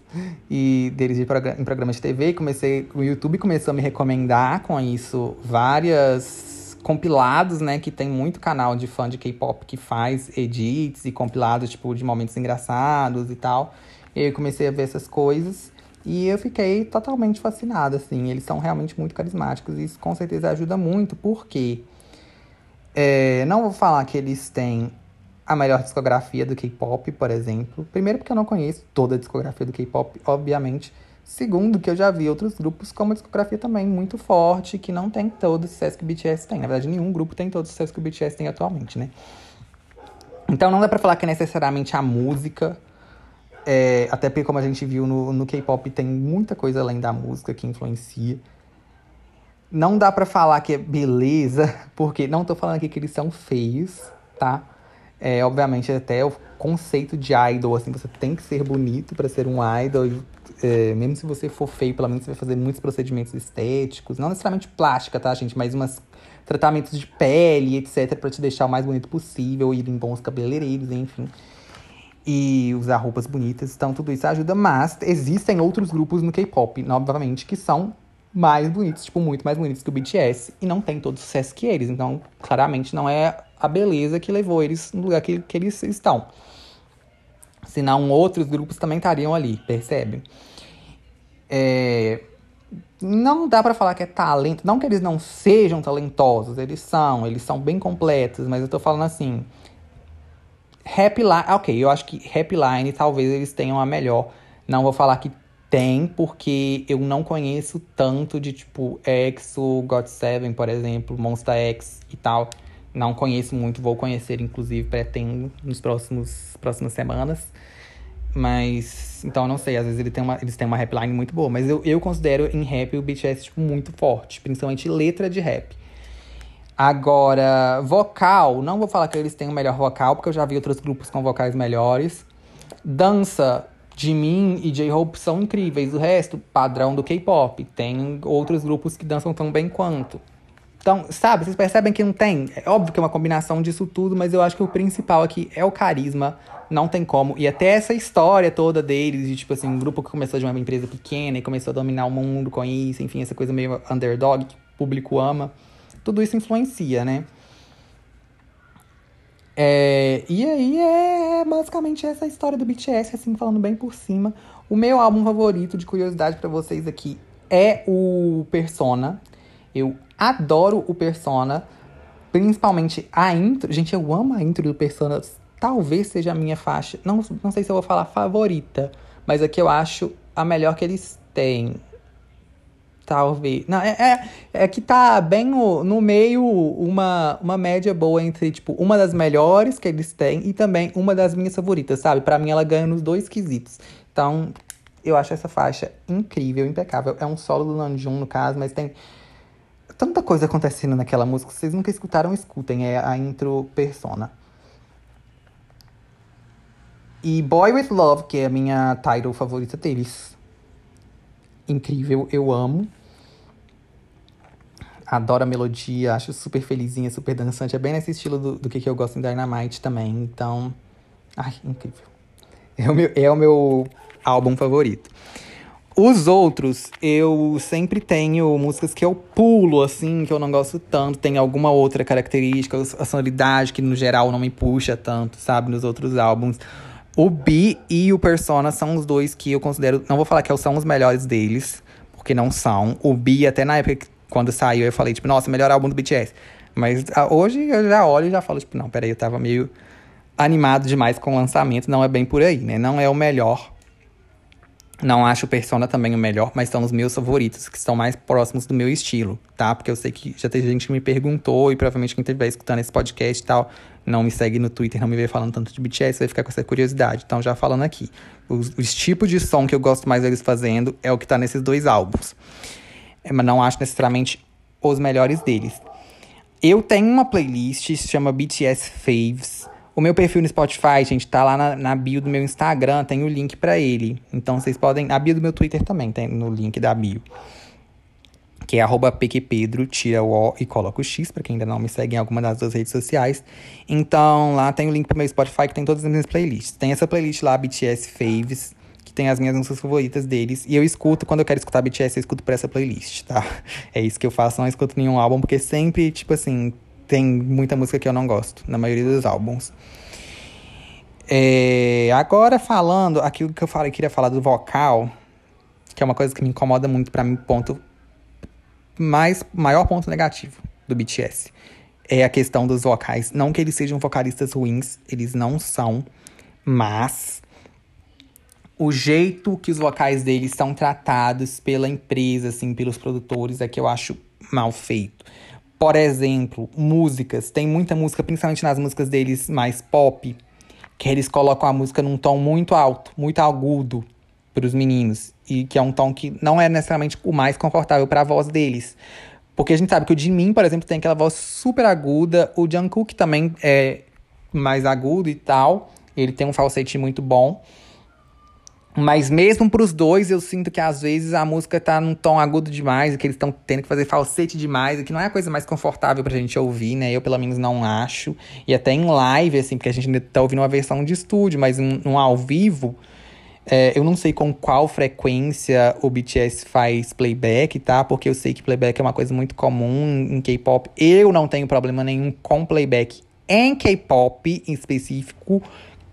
e deles em programas de TV, comecei, o YouTube começou a me recomendar com isso várias compilados, né, que tem muito canal de fã de K-pop que faz edits e compilados tipo de momentos engraçados e tal. E eu comecei a ver essas coisas. E eu fiquei totalmente fascinada, assim. Eles são realmente muito carismáticos e isso com certeza ajuda muito, porque é, não vou falar que eles têm a melhor discografia do K-pop, por exemplo. Primeiro, porque eu não conheço toda a discografia do K-pop, obviamente. Segundo, que eu já vi outros grupos com uma discografia também muito forte, que não tem todo o sucesso que o BTS tem. Na verdade, nenhum grupo tem todo o sucesso que o BTS tem atualmente, né? Então não dá pra falar que é necessariamente a música é, até porque, como a gente viu no, no K-pop, tem muita coisa além da música que influencia. Não dá para falar que é beleza, porque não tô falando aqui que eles são feios, tá? É, obviamente, até o conceito de idol, assim, você tem que ser bonito para ser um idol. É, mesmo se você for feio, pelo menos você vai fazer muitos procedimentos estéticos. Não necessariamente plástica, tá, gente? Mas umas tratamentos de pele, etc, para te deixar o mais bonito possível, ir em bons cabeleireiros, enfim e usar roupas bonitas. Então, tudo isso ajuda. Mas existem outros grupos no K-pop, obviamente, que são mais bonitos, tipo, muito mais bonitos que o BTS. E não tem todo o sucesso que eles. Então, claramente, não é a beleza que levou eles no lugar que, que eles estão. Senão, outros grupos também estariam ali, percebe? É... Não dá para falar que é talento. Não que eles não sejam talentosos, eles são, eles são bem completos, mas eu tô falando assim Happy Line, ok, eu acho que Happy Line talvez eles tenham a melhor. Não vou falar que tem, porque eu não conheço tanto de tipo EXO, GOT7, por exemplo, Monster X e tal. Não conheço muito, vou conhecer, inclusive, pretendo nos próximos próximas semanas. Mas, então, não sei, às vezes ele tem uma, eles têm uma rap line muito boa. Mas eu, eu considero em rap o BTS, tipo, muito forte. Principalmente letra de rap. Agora, vocal, não vou falar que eles têm o melhor vocal, porque eu já vi outros grupos com vocais melhores. Dança, Jimin e J-Hope são incríveis. O resto, padrão do K-pop. Tem outros grupos que dançam tão bem quanto. Então, sabe, vocês percebem que não tem. É óbvio que é uma combinação disso tudo, mas eu acho que o principal aqui é o carisma. Não tem como. E até essa história toda deles, de tipo assim, um grupo que começou de uma empresa pequena e começou a dominar o mundo com isso, enfim, essa coisa meio underdog que o público ama tudo isso influencia, né? É, e aí é basicamente essa história do BTS, assim, falando bem por cima. O meu álbum favorito, de curiosidade para vocês aqui, é o Persona. Eu adoro o Persona, principalmente a intro. Gente, eu amo a intro do Persona. Talvez seja a minha faixa, não, não sei se eu vou falar favorita, mas aqui eu acho a melhor que eles têm. Talvez. Não, é, é, é, que tá bem no, no meio uma, uma média boa entre, tipo, uma das melhores que eles têm e também uma das minhas favoritas, sabe? Para mim, ela ganha nos dois quesitos. Então, eu acho essa faixa incrível, impecável. É um solo do Namjoon, no caso, mas tem tanta coisa acontecendo naquela música. Vocês nunca escutaram, escutem. É a intro Persona. E Boy With Love, que é a minha title favorita deles incrível, eu amo. Adoro a melodia, acho super felizinha, super dançante. É bem nesse estilo do, do que, que eu gosto em Dynamite também. Então, ai, incrível. É o meu, é o meu álbum favorito. Os outros, eu sempre tenho músicas que eu pulo, assim, que eu não gosto tanto. Tem alguma outra característica, a sonoridade que no geral não me puxa tanto, sabe, nos outros álbuns. O Bi e o Persona são os dois que eu considero. Não vou falar que são os melhores deles, porque não são. O Bi, até na época quando saiu, eu falei, tipo, nossa, melhor álbum do BTS. Mas a, hoje eu já olho e já falo, tipo, não, peraí, eu tava meio animado demais com o lançamento. Não é bem por aí, né? Não é o melhor Não acho o Persona também o melhor, mas são os meus favoritos, que estão mais próximos do meu estilo, tá? Porque eu sei que já teve gente que me perguntou, e provavelmente quem estiver escutando esse podcast e tal, não me segue no Twitter, não me vê falando tanto de BTS, vai ficar com essa curiosidade. Então, já falando aqui, os, os tipos de som que eu gosto mais deles fazendo é o que tá nesses dois álbuns. É, mas não acho necessariamente os melhores deles. Eu tenho uma playlist, se chama BTS Faves. O meu perfil no Spotify, gente, tá lá na, na bio do meu Instagram, tem o link para ele. Então vocês podem. A bio do meu Twitter também tem no link da bio. Que é arroba tira o O e coloca o X, pra quem ainda não me segue em alguma das duas redes sociais. Então lá tem o link pro meu Spotify que tem todas as minhas playlists. Tem essa playlist lá, BTS Faves, que tem as minhas músicas favoritas deles. E eu escuto, quando eu quero escutar BTS, eu escuto por essa playlist, tá? É isso que eu faço, não escuto nenhum álbum, porque sempre, tipo assim, tem muita música que eu não gosto, na maioria dos álbuns. É, agora falando, aquilo que eu falei, queria falar do vocal, que é uma coisa que me incomoda muito para mim, ponto mais maior ponto negativo do BTS é a questão dos vocais. Não que eles sejam vocalistas ruins, eles não são, mas o jeito que os vocais deles são tratados pela empresa, assim, pelos produtores, é que eu acho mal feito. Por exemplo, músicas. Tem muita música, principalmente nas músicas deles mais pop, que eles colocam a música num tom muito alto, muito agudo para os meninos. E que é um tom que não é necessariamente o mais confortável para a voz deles. Porque a gente sabe que o Jimin, por exemplo, tem aquela voz super aguda. O Jungkook também é mais agudo e tal. Ele tem um falsete muito bom. Mas mesmo pros dois, eu sinto que às vezes a música tá num tom agudo demais, e que eles estão tendo que fazer falsete demais, e que não é a coisa mais confortável pra gente ouvir, né? Eu, pelo menos, não acho. E até em live, assim, porque a gente ainda tá ouvindo uma versão de estúdio, mas num ao vivo, é, eu não sei com qual frequência o BTS faz playback, tá? Porque eu sei que playback é uma coisa muito comum em K-pop. Eu não tenho problema nenhum com playback em K-pop em específico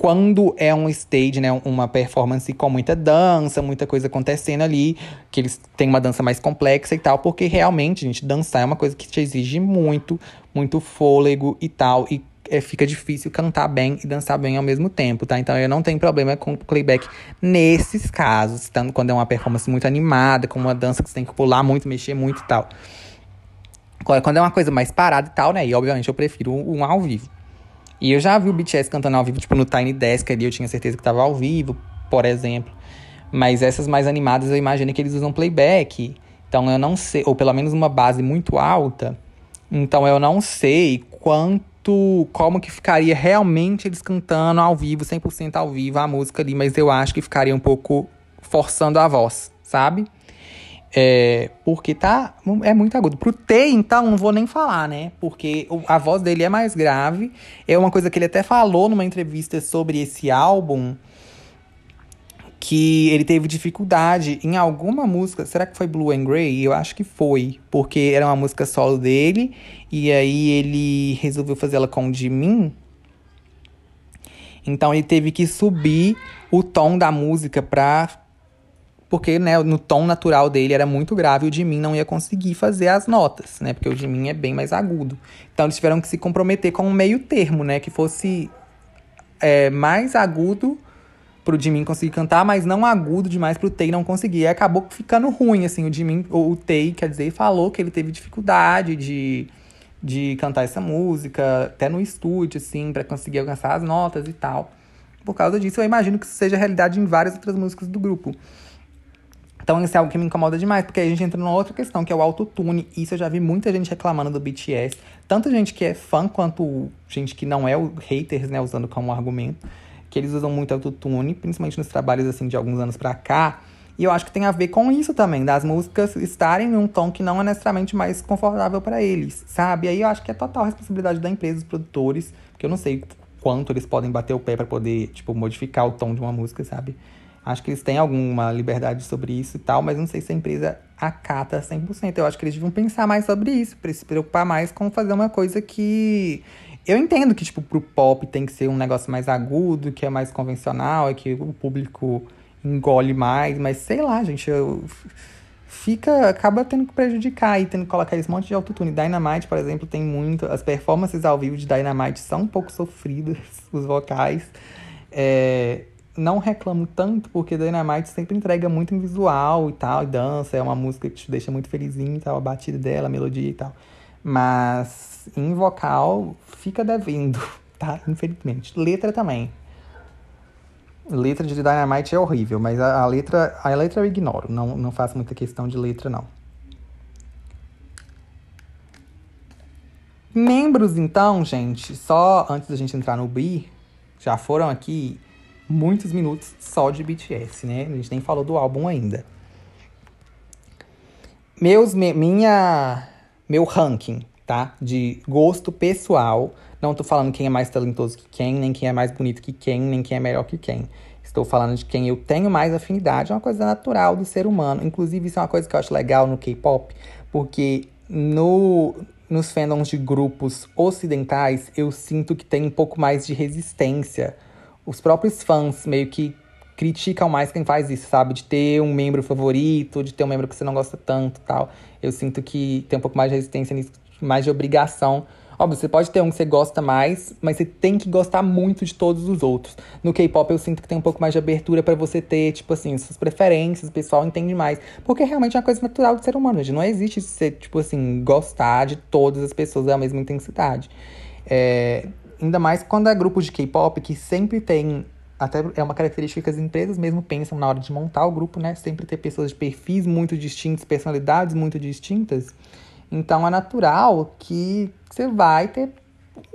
quando é um stage, né, uma performance com muita dança, muita coisa acontecendo ali, que eles têm uma dança mais complexa e tal, porque realmente, gente, dançar é uma coisa que te exige muito, muito fôlego e tal, e é, fica difícil cantar bem e dançar bem ao mesmo tempo, tá? Então eu não tenho problema com playback nesses casos, tanto quando é uma performance muito animada, com uma dança que você tem que pular muito, mexer muito e tal. Quando é uma coisa mais parada e tal, né? E obviamente eu prefiro um ao vivo. E eu já vi o BTS cantando ao vivo, tipo, no Tiny Desk ali, eu tinha certeza que tava ao vivo, por exemplo. Mas essas mais animadas eu imagino que eles usam playback. Então eu não sei, ou pelo menos uma base muito alta. Então eu não sei quanto, como que ficaria realmente eles cantando ao vivo, 100% ao vivo a música ali, mas eu acho que ficaria um pouco forçando a voz, sabe? É, porque tá. É muito agudo. Pro T, então, não vou nem falar, né? Porque a voz dele é mais grave. É uma coisa que ele até falou numa entrevista sobre esse álbum. Que ele teve dificuldade em alguma música. Será que foi Blue and Grey? Eu acho que foi. Porque era uma música solo dele. E aí ele resolveu fazer ela com o Jimin. Então ele teve que subir o tom da música pra porque né, no tom natural dele era muito grave e o mim não ia conseguir fazer as notas, né? Porque o mim é bem mais agudo. Então eles tiveram que se comprometer com um meio termo, né? Que fosse é, mais agudo pro Jimin conseguir cantar, mas não agudo demais pro Tei não conseguir. E acabou ficando ruim, assim, o Jimin, ou o Tei, quer dizer, falou que ele teve dificuldade de, de cantar essa música, até no estúdio, assim, para conseguir alcançar as notas e tal. Por causa disso, eu imagino que isso seja realidade em várias outras músicas do grupo. Então isso é algo que me incomoda demais, porque aí a gente entra numa outra questão, que é o autotune. Isso eu já vi muita gente reclamando do BTS. Tanto gente que é fã, quanto gente que não é o haters, né, usando como argumento. Que eles usam muito autotune, principalmente nos trabalhos, assim, de alguns anos pra cá. E eu acho que tem a ver com isso também, das músicas estarem em um tom que não é necessariamente mais confortável para eles, sabe? E aí eu acho que é total responsabilidade da empresa, dos produtores, porque eu não sei quanto eles podem bater o pé para poder, tipo, modificar o tom de uma música, sabe? Acho que eles têm alguma liberdade sobre isso e tal, mas não sei se a empresa acata 100%. Eu acho que eles deviam pensar mais sobre isso, para se preocupar mais com fazer uma coisa que. Eu entendo que, tipo, pro pop tem que ser um negócio mais agudo, que é mais convencional, é que o público engole mais, mas sei lá, gente, eu fica acaba tendo que prejudicar e tendo que colocar esse monte de autotune. Dynamite, por exemplo, tem muito. As performances ao vivo de Dynamite são um pouco sofridas, os vocais. É, não reclamo tanto, porque Dynamite sempre entrega muito em visual e tal, e dança, é uma música que te deixa muito felizinho e tal, a batida dela, a melodia e tal. Mas em vocal fica devendo, tá? Infelizmente. Letra também. Letra de Dynamite é horrível, mas a, a letra a letra eu ignoro, não, não faço muita questão de letra, não. Membros, então, gente, só antes da gente entrar no B, já foram aqui muitos minutos só de BTS, né? A gente nem falou do álbum ainda. Meus, me, minha, meu ranking, tá? De gosto pessoal. Não tô falando quem é mais talentoso que quem, nem quem é mais bonito que quem, nem quem é melhor que quem. Estou falando de quem eu tenho mais afinidade. É uma coisa natural do ser humano. Inclusive, isso é uma coisa que eu acho legal no K-pop, porque no, nos fandoms de grupos ocidentais, eu sinto que tem um pouco mais de resistência. Os próprios fãs meio que criticam mais quem faz isso, sabe? De ter um membro favorito, de ter um membro que você não gosta tanto tal. Eu sinto que tem um pouco mais de resistência nisso, mais de obrigação Óbvio, você pode ter um que você gosta mais, mas você tem que gostar muito de todos os outros. No K-pop eu sinto que tem um pouco mais de abertura para você ter, tipo assim, suas preferências, o pessoal entende mais. Porque realmente é uma coisa natural do ser humano, gente. Não existe você, tipo assim, gostar de todas as pessoas da mesma intensidade. É, ainda mais quando é grupo de K-pop que sempre tem até é uma característica que as empresas mesmo pensam na hora de montar o grupo, né? Sempre ter pessoas de perfis muito distintos, personalidades muito distintas. Então é natural que você vai ter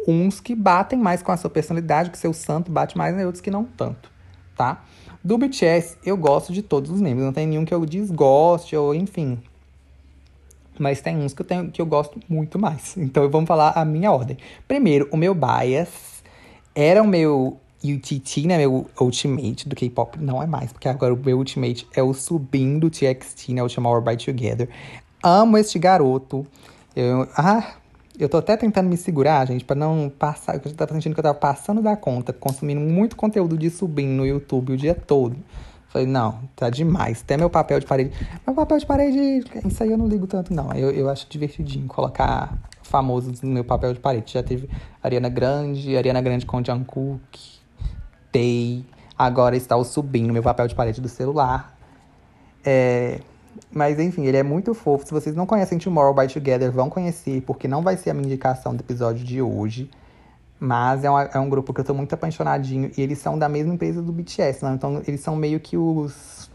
uns que batem mais com a sua personalidade, que seu santo bate mais, e outros que não tanto, tá? Do BTS, eu gosto de todos os membros, não tem nenhum que eu desgoste, ou enfim. Mas tem uns que eu, tenho, que eu gosto muito mais. Então vamos falar a minha ordem. Primeiro, o meu bias era o meu UTT, né? Meu ultimate do K-pop. Não é mais, porque agora o meu ultimate é o Subin do TXT, né? O chamado By Together. Amo este garoto. Eu, ah, eu tô até tentando me segurar, gente, para não passar. Eu tava sentindo que eu tava passando da conta, consumindo muito conteúdo de subindo no YouTube o dia todo. Falei, não, tá demais. Até meu papel de parede. Meu papel de parede, isso aí eu não ligo tanto, não. Eu, eu acho divertidinho colocar famosos no meu papel de parede. Já teve Ariana Grande, Ariana Grande com Jungkook, Agora está o subindo meu papel de parede do celular. É. Mas enfim, ele é muito fofo. Se vocês não conhecem Tomorrow by Together, vão conhecer, porque não vai ser a minha indicação do episódio de hoje. Mas é, uma, é um grupo que eu tô muito apaixonadinho. E eles são da mesma empresa do BTS, né? Então eles são meio que os.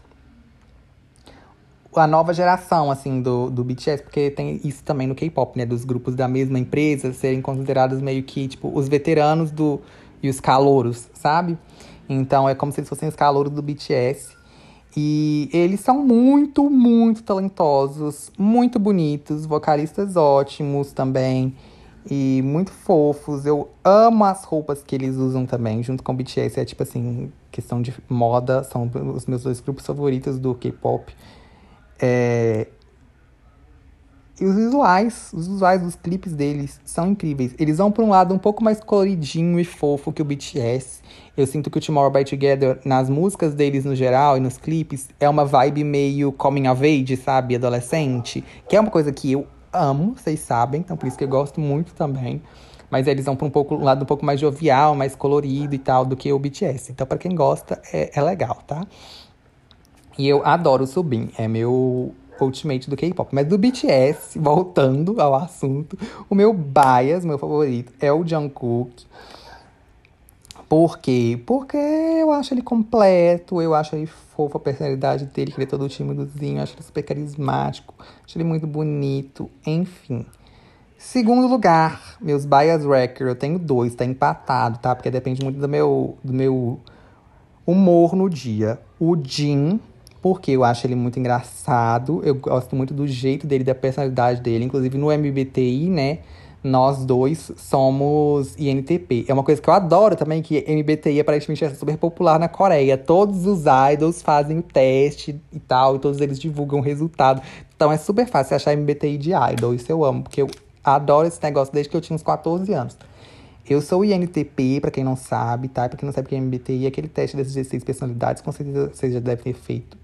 A nova geração, assim, do, do BTS, porque tem isso também no K-pop, né? Dos grupos da mesma empresa serem considerados meio que, tipo, os veteranos do. E os calouros, sabe? Então é como se eles fossem os calouros do BTS. E eles são muito, muito talentosos, muito bonitos, vocalistas ótimos também e muito fofos. Eu amo as roupas que eles usam também, junto com o BTS. É tipo assim, questão de moda, são os meus dois grupos favoritos do K-pop. É, e os visuais, os visuais dos clipes deles são incríveis. Eles vão para um lado um pouco mais coloridinho e fofo que o BTS. Eu sinto que o Tomorrow by Together, nas músicas deles no geral e nos clipes, é uma vibe meio coming of age, sabe? Adolescente. Que é uma coisa que eu amo, vocês sabem, então por isso que eu gosto muito também. Mas eles vão para um, pouco, um lado um pouco mais jovial, mais colorido e tal, do que o BTS. Então, para quem gosta, é, é legal, tá? E eu adoro o Subin. É meu Ultimate do K-pop. Mas do BTS, voltando ao assunto, o meu bias, meu favorito, é o Jungkook. Por quê? Porque eu acho ele completo, eu acho ele fofo a personalidade dele, que ele é todo tímidozinho, eu acho ele super carismático, acho ele muito bonito, enfim. Segundo lugar, meus bias record, eu tenho dois, tá empatado, tá? Porque depende muito do meu, do meu humor no dia. O Jin, porque eu acho ele muito engraçado. Eu gosto muito do jeito dele, da personalidade dele. Inclusive no MBTI, né? Nós dois somos INTP. É uma coisa que eu adoro também, que MBTI aparentemente é super popular na Coreia. Todos os idols fazem o teste e tal, e todos eles divulgam o resultado. Então é super fácil achar MBTI de idol. Isso eu amo, porque eu adoro esse negócio desde que eu tinha uns 14 anos. Eu sou INTP, para quem não sabe, tá? Pra quem não sabe o que é MBTI, é aquele teste das 16 personalidades, com certeza vocês já devem ter feito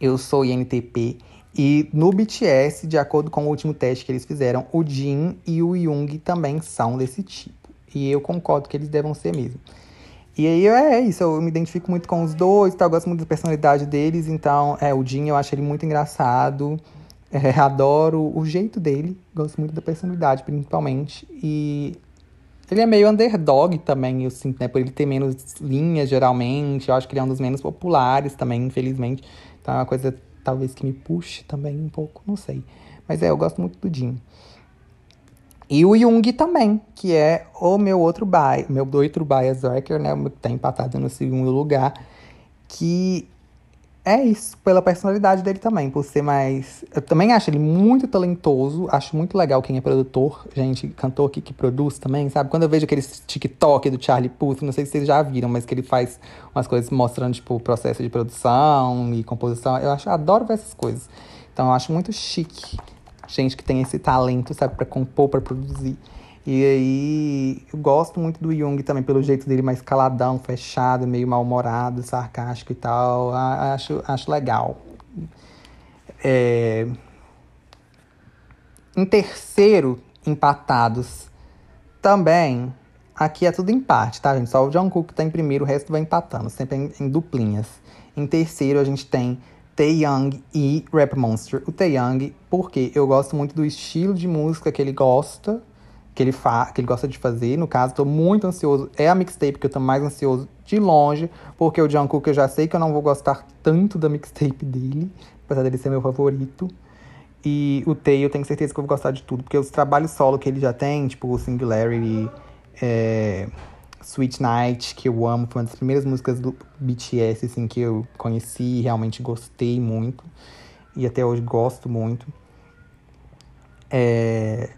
eu sou INTP. E no BTS, de acordo com o último teste que eles fizeram, o Jin e o Young também são desse tipo. E eu concordo que eles devam ser mesmo. E aí é isso, eu me identifico muito com os dois, tá? eu gosto muito da personalidade deles, então é, o Jim eu acho ele muito engraçado. É, adoro o jeito dele, gosto muito da personalidade, principalmente. E ele é meio underdog também, eu sinto, né? Por ele ter menos linhas, geralmente. Eu acho que ele é um dos menos populares também, infelizmente. É uma coisa, talvez, que me puxe também um pouco, não sei. Mas é, eu gosto muito do Jim. E o Jung também, que é o meu outro bias, meu outro bias wrecker, né? Tá empatado no segundo lugar. Que é isso, pela personalidade dele também, por ser mais. Eu também acho ele muito talentoso, acho muito legal quem é produtor, gente, cantor aqui que produz também, sabe? Quando eu vejo aqueles TikTok do Charlie Puth, não sei se vocês já viram, mas que ele faz umas coisas mostrando, tipo, o processo de produção e composição, eu acho, adoro ver essas coisas. Então eu acho muito chique gente que tem esse talento, sabe, para compor, para produzir. E aí, eu gosto muito do Jung também, pelo jeito dele mais caladão, fechado, meio mal-humorado, sarcástico e tal. Acho, acho legal. É... Em terceiro, empatados, também, aqui é tudo empate, tá, gente? Só o John Cook tá em primeiro, o resto vai empatando, sempre em, em duplinhas. Em terceiro, a gente tem Taeyang e Rap Monster. O Taeyang, porque eu gosto muito do estilo de música que ele gosta, que ele, fa que ele gosta de fazer. No caso, tô muito ansioso. É a mixtape que eu tô mais ansioso de longe, porque o Jungkook eu já sei que eu não vou gostar tanto da mixtape dele, apesar dele ser meu favorito. E o Tay eu tenho certeza que eu vou gostar de tudo, porque os trabalhos solo que ele já tem, tipo o Singularity, é, Sweet Night, que eu amo, foi uma das primeiras músicas do BTS, assim, que eu conheci e realmente gostei muito. E até hoje gosto muito. É...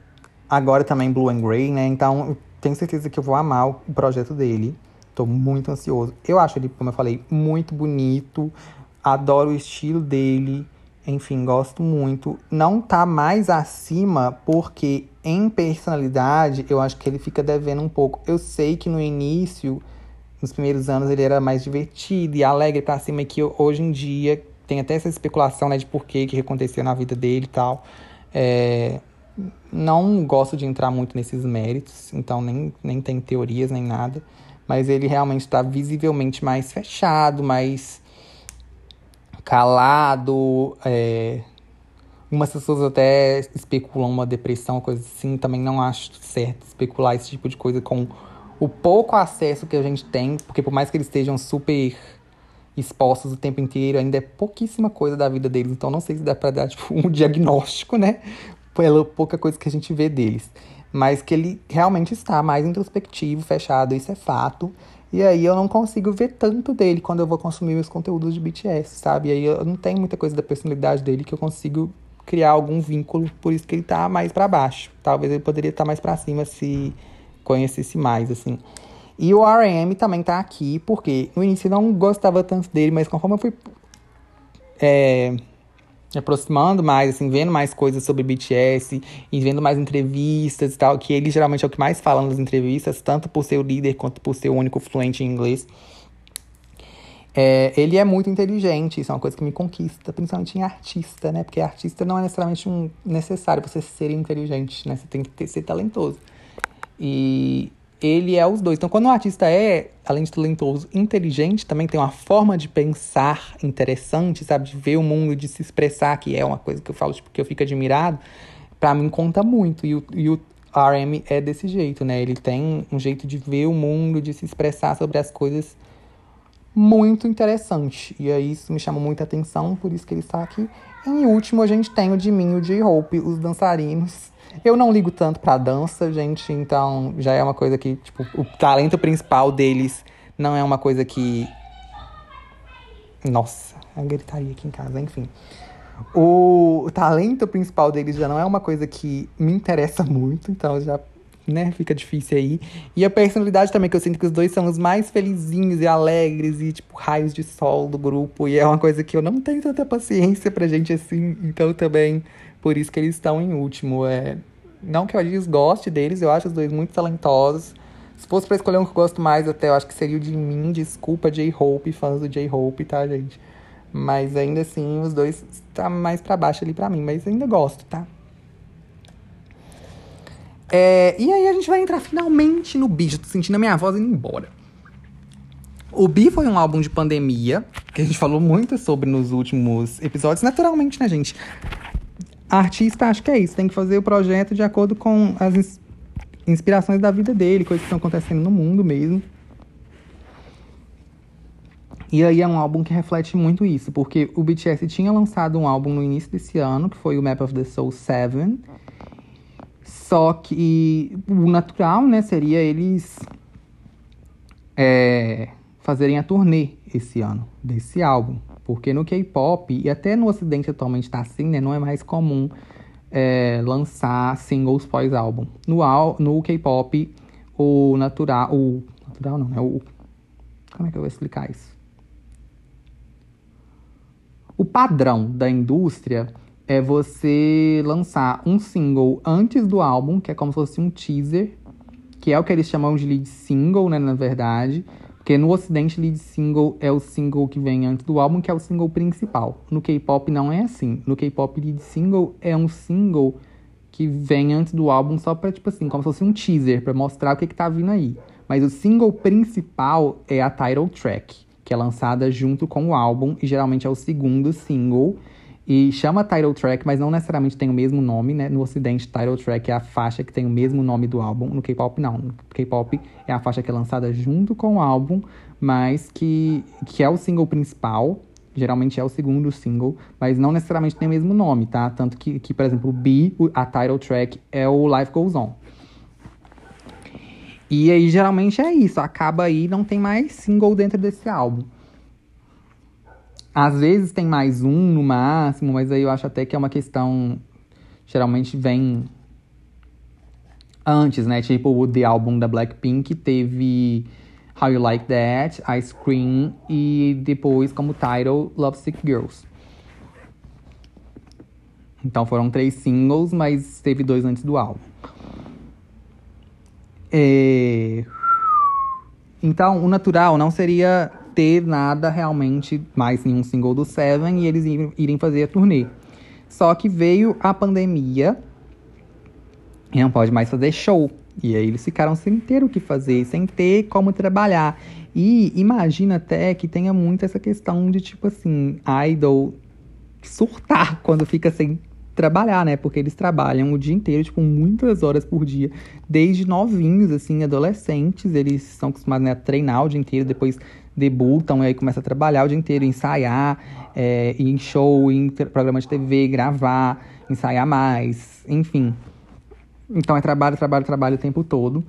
Agora também Blue and Grey, né? Então, tenho certeza que eu vou amar o projeto dele. Tô muito ansioso. Eu acho ele, como eu falei, muito bonito. Adoro o estilo dele. Enfim, gosto muito. Não tá mais acima porque em personalidade eu acho que ele fica devendo um pouco. Eu sei que no início, nos primeiros anos, ele era mais divertido e alegre pra cima, e que hoje em dia tem até essa especulação né, de por que que aconteceu na vida dele e tal. É, não gosto de entrar muito nesses méritos, então nem, nem tem teorias nem nada. Mas ele realmente está visivelmente mais fechado, mais calado. É... Umas pessoas até especulam uma depressão, coisa assim. Também não acho certo especular esse tipo de coisa com o pouco acesso que a gente tem, porque por mais que eles estejam super expostos o tempo inteiro, ainda é pouquíssima coisa da vida deles. Então não sei se dá pra dar tipo, um diagnóstico, né? Pela pouca coisa que a gente vê deles. Mas que ele realmente está mais introspectivo, fechado, isso é fato. E aí eu não consigo ver tanto dele quando eu vou consumir meus conteúdos de BTS, sabe? E aí eu não tenho muita coisa da personalidade dele que eu consigo criar algum vínculo, por isso que ele tá mais para baixo. Talvez ele poderia estar tá mais para cima se conhecesse mais, assim. E o R.M. também tá aqui, porque no início eu não gostava tanto dele, mas conforme eu fui é, me aproximando mais, assim, vendo mais coisas sobre BTS e vendo mais entrevistas e tal, que ele geralmente é o que mais fala nas entrevistas, tanto por ser o líder quanto por ser o único fluente em inglês. É, ele é muito inteligente, isso é uma coisa que me conquista, principalmente em artista, né? Porque artista não é necessariamente um necessário você ser inteligente, né? Você tem que ter, ser talentoso. E ele é os dois. Então, quando um artista é, além de talentoso, inteligente, também tem uma forma de pensar interessante, sabe? De ver o mundo, de se expressar, que é uma coisa que eu falo, tipo, que eu fico admirado, para mim conta muito. E o, e o RM é desse jeito, né? Ele tem um jeito de ver o mundo, de se expressar sobre as coisas muito interessante. E aí isso me chama muita atenção, por isso que ele está aqui. Em último, a gente tem o Jimin e o J-Hope, os dançarinos eu não ligo tanto pra dança, gente, então já é uma coisa que, tipo, o talento principal deles não é uma coisa que. Nossa, a gritaria aqui em casa, enfim. O talento principal deles já não é uma coisa que me interessa muito, então já, né, fica difícil aí. E a personalidade também, que eu sinto que os dois são os mais felizinhos e alegres e, tipo, raios de sol do grupo. E é uma coisa que eu não tenho tanta paciência pra gente assim, então também por isso que eles estão em último. É... Não que eu desgoste deles, eu acho os dois muito talentosos. Se fosse pra escolher um que eu gosto mais, até eu acho que seria o de mim. Desculpa, J-Hope, fãs do J-Hope, tá, gente? Mas ainda assim, os dois tá mais para baixo ali para mim, mas ainda gosto, tá? É, e aí a gente vai entrar finalmente no bicho. Tô sentindo a minha voz indo embora. O Bi foi um álbum de pandemia, que a gente falou muito sobre nos últimos episódios. Naturalmente, né, gente? Artista, acho que é isso. Tem que fazer o projeto de acordo com as ins inspirações da vida dele, coisas que estão acontecendo no mundo mesmo. E aí é um álbum que reflete muito isso, porque o BTS tinha lançado um álbum no início desse ano, que foi o Map of the Soul 7. Só que o natural, né, seria eles é, fazerem a turnê esse ano desse álbum. Porque no K-pop, e até no ocidente atualmente tá assim, né? Não é mais comum é, lançar singles pós-álbum. No, no K-pop, o natural... O natural não, né? O, como é que eu vou explicar isso? O padrão da indústria é você lançar um single antes do álbum, que é como se fosse um teaser, que é o que eles chamam de lead single, né, na verdade. Porque no ocidente, lead single é o single que vem antes do álbum, que é o single principal. No K-pop não é assim. No K-pop, lead single é um single que vem antes do álbum só pra, tipo assim, como se fosse um teaser, para mostrar o que, que tá vindo aí. Mas o single principal é a title track, que é lançada junto com o álbum, e geralmente é o segundo single. E chama title track, mas não necessariamente tem o mesmo nome, né? No ocidente, title track é a faixa que tem o mesmo nome do álbum. No K-pop, não. No K-pop é a faixa que é lançada junto com o álbum, mas que, que é o single principal. Geralmente é o segundo single, mas não necessariamente tem o mesmo nome, tá? Tanto que, que por exemplo, B, a title track, é o Life Goes On. E aí, geralmente é isso. Acaba aí, não tem mais single dentro desse álbum. Às vezes tem mais um no máximo, mas aí eu acho até que é uma questão. Geralmente vem antes, né? Tipo o The Album da Blackpink teve How You Like That, Ice Cream e depois como title Love Sick Girls. Então foram três singles, mas teve dois antes do álbum. É... Então, o natural não seria ter nada realmente mais nenhum single do Seven e eles irem fazer a turnê. Só que veio a pandemia e não pode mais fazer show. E aí eles ficaram sem ter o que fazer, sem ter como trabalhar. E imagina até que tenha muito essa questão de tipo assim, idol surtar quando fica sem trabalhar, né? Porque eles trabalham o dia inteiro, tipo, muitas horas por dia. Desde novinhos, assim, adolescentes, eles são acostumados né, a treinar o dia inteiro, depois debutam e aí começam a trabalhar o dia inteiro, ensaiar, é, ir em show, ir em programa de TV, gravar, ensaiar mais, enfim. Então é trabalho, trabalho, trabalho o tempo todo.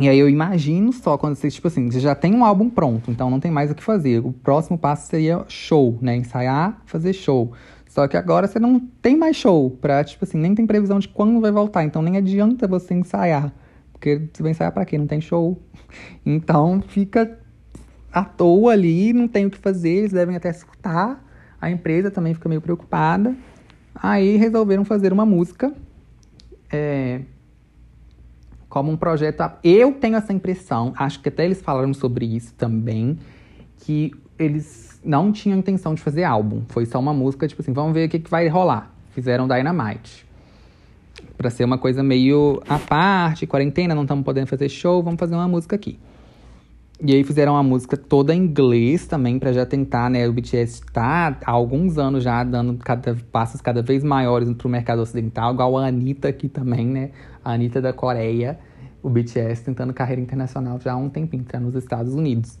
E aí eu imagino só quando vocês, tipo assim, você já tem um álbum pronto, então não tem mais o que fazer. O próximo passo seria show, né? Ensaiar, fazer show. Só que agora você não tem mais show pra, tipo assim, nem tem previsão de quando vai voltar. Então nem adianta você ensaiar. Porque você vai ensaiar pra quê? Não tem show. Então fica à toa ali, não tem o que fazer, eles devem até escutar. A empresa também fica meio preocupada. Aí resolveram fazer uma música é, como um projeto. Eu tenho essa impressão, acho que até eles falaram sobre isso também, que eles não tinham intenção de fazer álbum. Foi só uma música, tipo assim, vamos ver o que, que vai rolar. Fizeram Dynamite. Pra ser uma coisa meio à parte, quarentena, não estamos podendo fazer show, vamos fazer uma música aqui. E aí fizeram a música toda em inglês também, para já tentar, né? O BTS tá há alguns anos já dando cada, passos cada vez maiores pro mercado ocidental, igual a Anitta aqui também, né? A Anitta da Coreia, o BTS tentando carreira internacional já há um tempinho, tá nos Estados Unidos.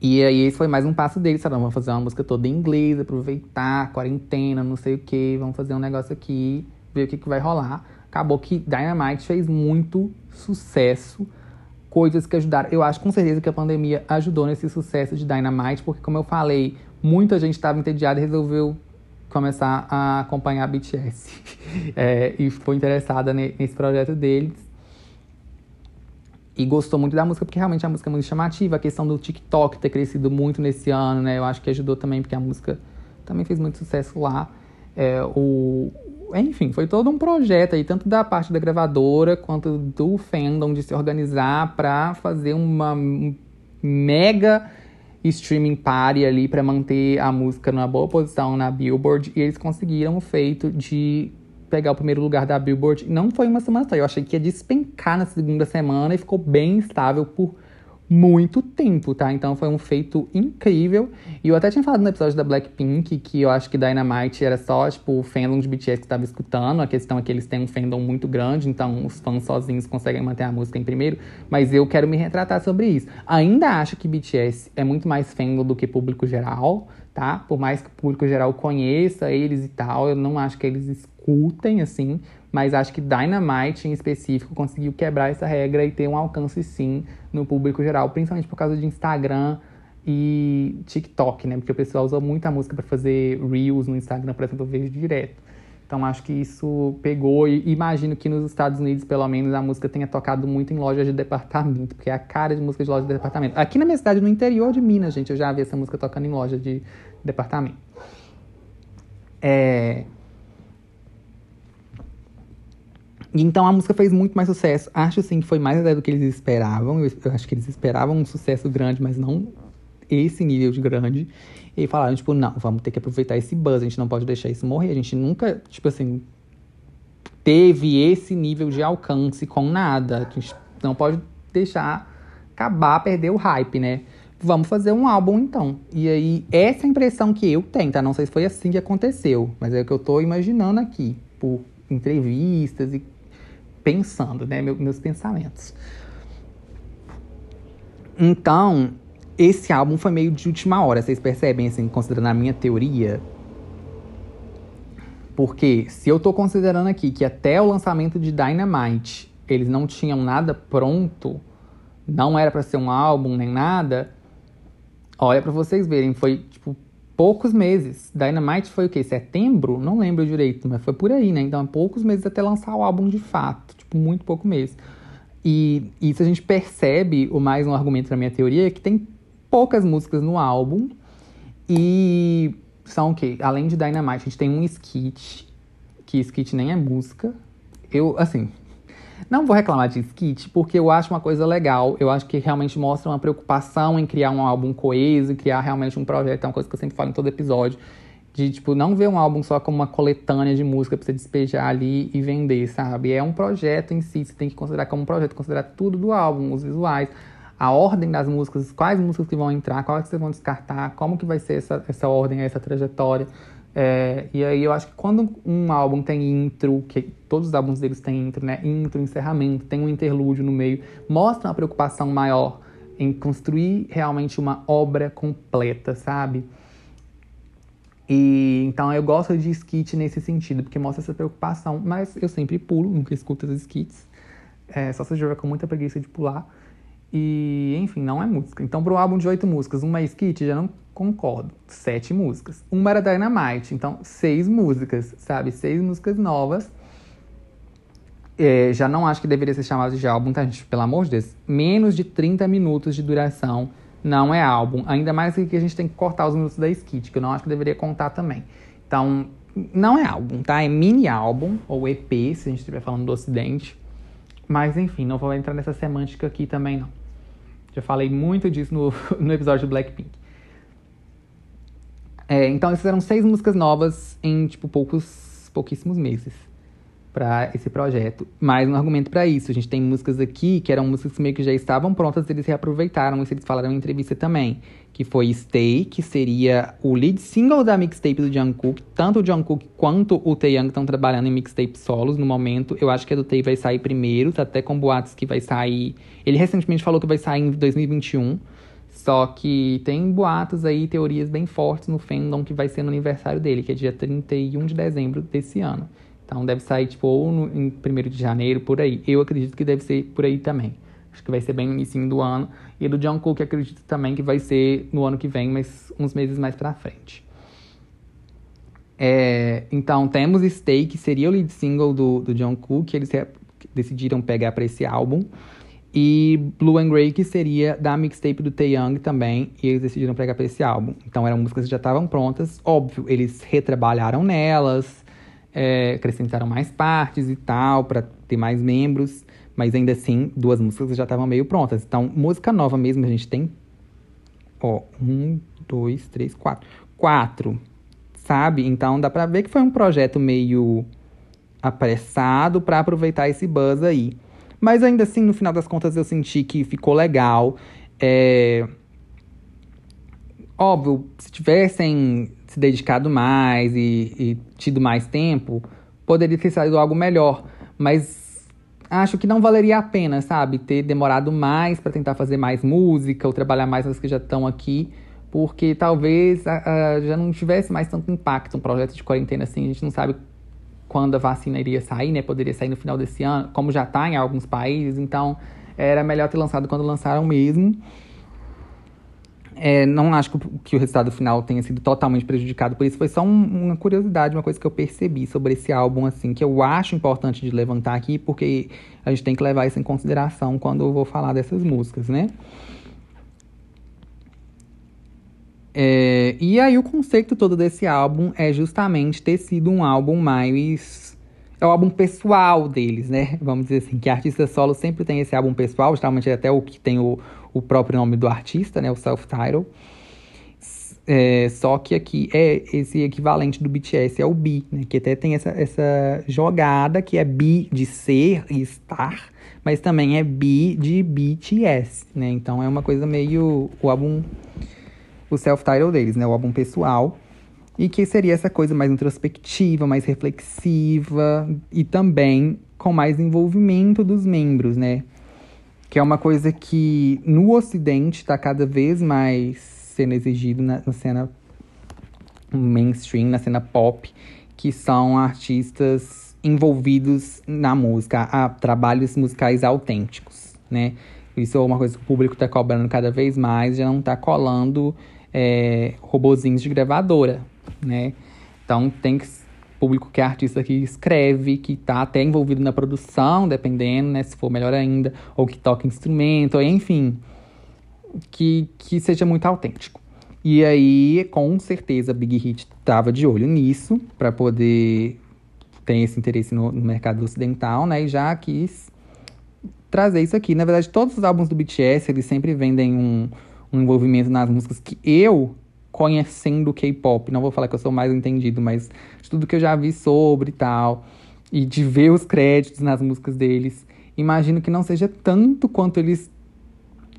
E aí esse foi mais um passo deles, sabe? Vamos fazer uma música toda em inglês, aproveitar, quarentena, não sei o que, vamos fazer um negócio aqui, ver o que, que vai rolar. Acabou que Dynamite fez muito sucesso coisas que ajudaram. Eu acho com certeza que a pandemia ajudou nesse sucesso de Dynamite, porque, como eu falei, muita gente estava entediada e resolveu começar a acompanhar a BTS. é, e foi interessada nesse projeto deles. E gostou muito da música, porque realmente a música é muito chamativa. A questão do TikTok ter crescido muito nesse ano, né? Eu acho que ajudou também, porque a música também fez muito sucesso lá. É, o, enfim, foi todo um projeto aí, tanto da parte da gravadora quanto do fandom de se organizar para fazer uma mega streaming party ali para manter a música numa boa posição na Billboard e eles conseguiram o feito de pegar o primeiro lugar da Billboard. Não foi uma semana só, eu achei que ia despencar na segunda semana e ficou bem estável por muito tempo, tá? Então foi um feito incrível. E eu até tinha falado no episódio da Blackpink que eu acho que Dynamite era só, tipo, o fandom de BTS que tava escutando. A questão é que eles têm um fandom muito grande, então os fãs sozinhos conseguem manter a música em primeiro. Mas eu quero me retratar sobre isso. Ainda acho que BTS é muito mais fandom do que público geral, tá? Por mais que o público geral conheça eles e tal, eu não acho que eles escutem, assim. Mas acho que Dynamite, em específico, conseguiu quebrar essa regra e ter um alcance, sim, no público geral, principalmente por causa de Instagram e TikTok, né? Porque o pessoal usa muita música para fazer reels no Instagram, por exemplo, eu vejo direto. Então acho que isso pegou e imagino que nos Estados Unidos, pelo menos, a música tenha tocado muito em lojas de departamento, porque é a cara de música de loja de departamento. Aqui na minha cidade, no interior de Minas, gente, eu já vi essa música tocando em loja de departamento. É... Então a música fez muito mais sucesso. Acho sim que foi mais até do que eles esperavam. Eu, eu acho que eles esperavam um sucesso grande, mas não esse nível de grande. E falaram, tipo, não, vamos ter que aproveitar esse buzz, a gente não pode deixar isso morrer. A gente nunca, tipo assim, teve esse nível de alcance com nada. A gente não pode deixar acabar, perder o hype, né? Vamos fazer um álbum então. E aí, essa é a impressão que eu tenho, tá? Não sei se foi assim que aconteceu, mas é o que eu tô imaginando aqui, por entrevistas e pensando, né? Meu, meus pensamentos. Então, esse álbum foi meio de última hora, vocês percebem, assim, considerando a minha teoria? Porque se eu tô considerando aqui que até o lançamento de Dynamite eles não tinham nada pronto, não era para ser um álbum nem nada, olha para vocês verem, foi tipo poucos meses. Dynamite foi o quê? Setembro? Não lembro direito, mas foi por aí, né? Então, poucos meses até lançar o álbum de fato. Tipo, muito pouco mês. E isso a gente percebe, o mais um argumento da minha teoria, é que tem poucas músicas no álbum. E são o quê? Além de Dynamite, a gente tem um skit, que skit nem é música. Eu, assim, não vou reclamar de skit, porque eu acho uma coisa legal. Eu acho que realmente mostra uma preocupação em criar um álbum coeso, criar realmente um projeto. É uma coisa que eu sempre falo em todo episódio. De, tipo, não ver um álbum só como uma coletânea de música pra você despejar ali e vender, sabe? É um projeto em si, você tem que considerar como um projeto, considerar tudo do álbum, os visuais, a ordem das músicas, quais músicas que vão entrar, quais que vocês vão descartar, como que vai ser essa, essa ordem, essa trajetória. É, e aí eu acho que quando um álbum tem intro, que todos os álbuns deles têm intro, né? Intro, encerramento, tem um interlúdio no meio, mostra uma preocupação maior em construir realmente uma obra completa, sabe? E então eu gosto de skit nesse sentido, porque mostra essa preocupação, mas eu sempre pulo, nunca escuto as skits. É, só se eu com muita preguiça de pular. E, enfim, não é música. Então, para um álbum de oito músicas, uma skit, já não concordo. Sete músicas. Uma era Dynamite, então seis músicas, sabe? Seis músicas novas. É, já não acho que deveria ser chamado de álbum, tá, gente? Pelo amor de Deus. Menos de 30 minutos de duração não é álbum. Ainda mais que a gente tem que cortar os minutos da skit, que eu não acho que deveria contar também. Então, não é álbum, tá? É mini álbum, ou EP, se a gente estiver falando do Ocidente. Mas, enfim, não vou entrar nessa semântica aqui também, não. Já falei muito disso no, no episódio do Blackpink. É, então, essas eram seis músicas novas em, tipo, poucos, pouquíssimos meses para esse projeto. Mais um argumento para isso. A gente tem músicas aqui que eram músicas meio que já estavam prontas, eles reaproveitaram, isso eles falaram em entrevista também. Que foi Stay, que seria o lead single da mixtape do Jungkook. Tanto o Jungkook quanto o Taeyang estão trabalhando em mixtape solos no momento. Eu acho que a do Tae vai sair primeiro, tá até com boatos que vai sair... Ele recentemente falou que vai sair em 2021. Só que tem boatos aí, teorias bem fortes no fandom que vai ser no aniversário dele, que é dia 31 de dezembro desse ano. Então deve sair tipo ou no, em 1 de janeiro, por aí. Eu acredito que deve ser por aí também. Acho que vai ser bem no início do ano. E do John Cook acredito também que vai ser no ano que vem, mas uns meses mais pra frente. É, então temos Stay, que seria o lead single do, do John Cook, eles decidiram pegar para esse álbum. E Blue and Grey, que seria da mixtape do Taeyang também, e eles decidiram pegar para esse álbum. Então eram músicas que já estavam prontas. Óbvio, eles retrabalharam nelas, é, acrescentaram mais partes e tal, para ter mais membros. Mas ainda assim, duas músicas já estavam meio prontas. Então, música nova mesmo, a gente tem. Ó, um, dois, três, quatro. Quatro, sabe? Então dá pra ver que foi um projeto meio apressado para aproveitar esse buzz aí. Mas ainda assim, no final das contas, eu senti que ficou legal. É... Óbvio, se tivessem se dedicado mais e, e tido mais tempo, poderia ter saído algo melhor. Mas acho que não valeria a pena, sabe? Ter demorado mais para tentar fazer mais música ou trabalhar mais as que já estão aqui, porque talvez a, a, já não tivesse mais tanto impacto um projeto de quarentena assim. A gente não sabe quando a vacina iria sair, né? Poderia sair no final desse ano, como já está em alguns países, então era melhor ter lançado quando lançaram mesmo. É, não acho que, o resultado final tenha sido totalmente prejudicado por isso. Foi só um, uma curiosidade, uma coisa que eu percebi sobre esse álbum, assim, que eu acho importante de levantar aqui, porque a gente tem que levar isso em consideração quando eu vou falar dessas músicas, né? É, e aí o conceito todo desse álbum é justamente ter sido um álbum mais. É o álbum pessoal deles, né? Vamos dizer assim, que artista solo sempre tem esse álbum pessoal, geralmente até o que tem o, o próprio nome do artista, né? O self-title. É, só que aqui é esse equivalente do BTS, é o B, né? Que até tem essa, essa jogada que é B de ser e estar, mas também é B de BTS, né? Então é uma coisa meio. O álbum o self-title deles, né? O álbum pessoal. E que seria essa coisa mais introspectiva, mais reflexiva e também com mais envolvimento dos membros, né? Que é uma coisa que no Ocidente está cada vez mais sendo exigido na, na cena mainstream, na cena pop, que são artistas envolvidos na música, a trabalhos musicais autênticos, né? Isso é uma coisa que o público está cobrando cada vez mais, já não está colando é, robozinhos de gravadora, né? Então tem que público que é artista que escreve, que está até envolvido na produção, dependendo, né? Se for melhor ainda, ou que toca instrumento, enfim, que, que seja muito autêntico. E aí, com certeza, Big Hit estava de olho nisso, para poder ter esse interesse no, no, mercado ocidental, né? E já quis trazer isso aqui. Na verdade, todos os álbuns do BTS, eles sempre vendem um, um envolvimento nas músicas que eu, conhecendo K-pop, não vou falar que eu sou mais entendido, mas tudo que eu já vi sobre e tal, e de ver os créditos nas músicas deles, imagino que não seja tanto quanto eles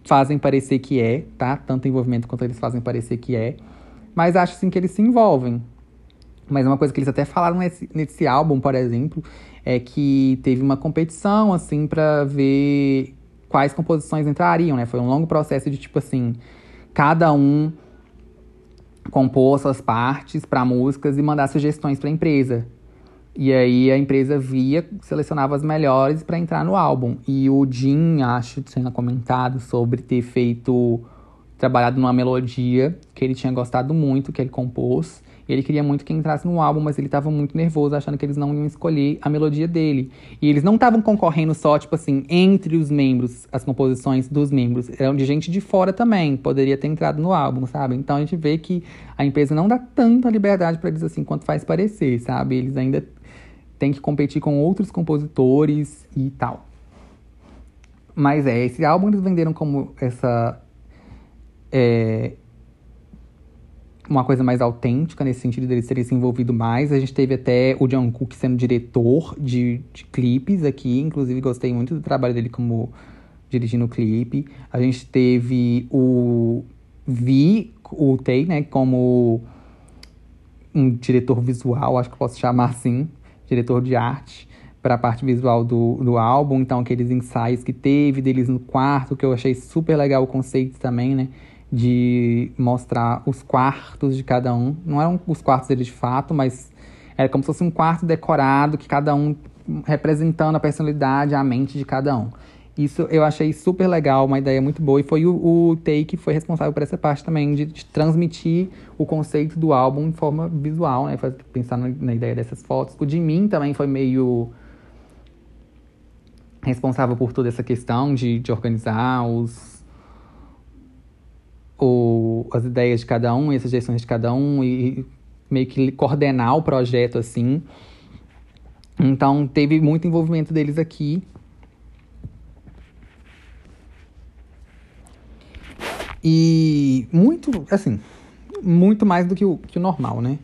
fazem parecer que é, tá? Tanto envolvimento quanto eles fazem parecer que é. Mas acho sim que eles se envolvem. Mas uma coisa que eles até falaram nesse, nesse álbum, por exemplo, é que teve uma competição, assim, para ver quais composições entrariam, né? Foi um longo processo de tipo assim, cada um compor suas partes para músicas e mandar sugestões para a empresa. E aí a empresa via, selecionava as melhores para entrar no álbum. E o Jim, acho, tinha comentado sobre ter feito trabalhado numa melodia que ele tinha gostado muito, que ele compôs. Ele queria muito que entrasse no álbum, mas ele estava muito nervoso, achando que eles não iam escolher a melodia dele. E eles não estavam concorrendo só, tipo assim, entre os membros, as composições dos membros. Eram de gente de fora também, poderia ter entrado no álbum, sabe? Então a gente vê que a empresa não dá tanta liberdade para eles assim quanto faz parecer, sabe? Eles ainda têm que competir com outros compositores e tal. Mas é, esse álbum eles venderam como essa. É, uma coisa mais autêntica, nesse sentido dele ter se envolvido mais. A gente teve até o Jungkook sendo diretor de, de clipes aqui, inclusive gostei muito do trabalho dele como dirigindo o clipe. A gente teve o Vi, o Tei, né, como um diretor visual, acho que posso chamar assim, diretor de arte para a parte visual do, do álbum, então aqueles ensaios que teve deles no quarto, que eu achei super legal o conceito também, né? De mostrar os quartos de cada um. Não eram os quartos deles de fato, mas era como se fosse um quarto decorado, que cada um representando a personalidade, a mente de cada um. Isso eu achei super legal, uma ideia muito boa. E foi o, o Take que foi responsável por essa parte também, de, de, transmitir o conceito do álbum em forma visual, né? Pensar na, na ideia dessas fotos. O de mim também foi meio responsável por toda essa questão de, de organizar os, o, as ideias de cada um e as sugestões de cada um e meio que coordenar o projeto assim. Então teve muito envolvimento deles aqui. E muito, assim, muito mais do que o, que o normal, né?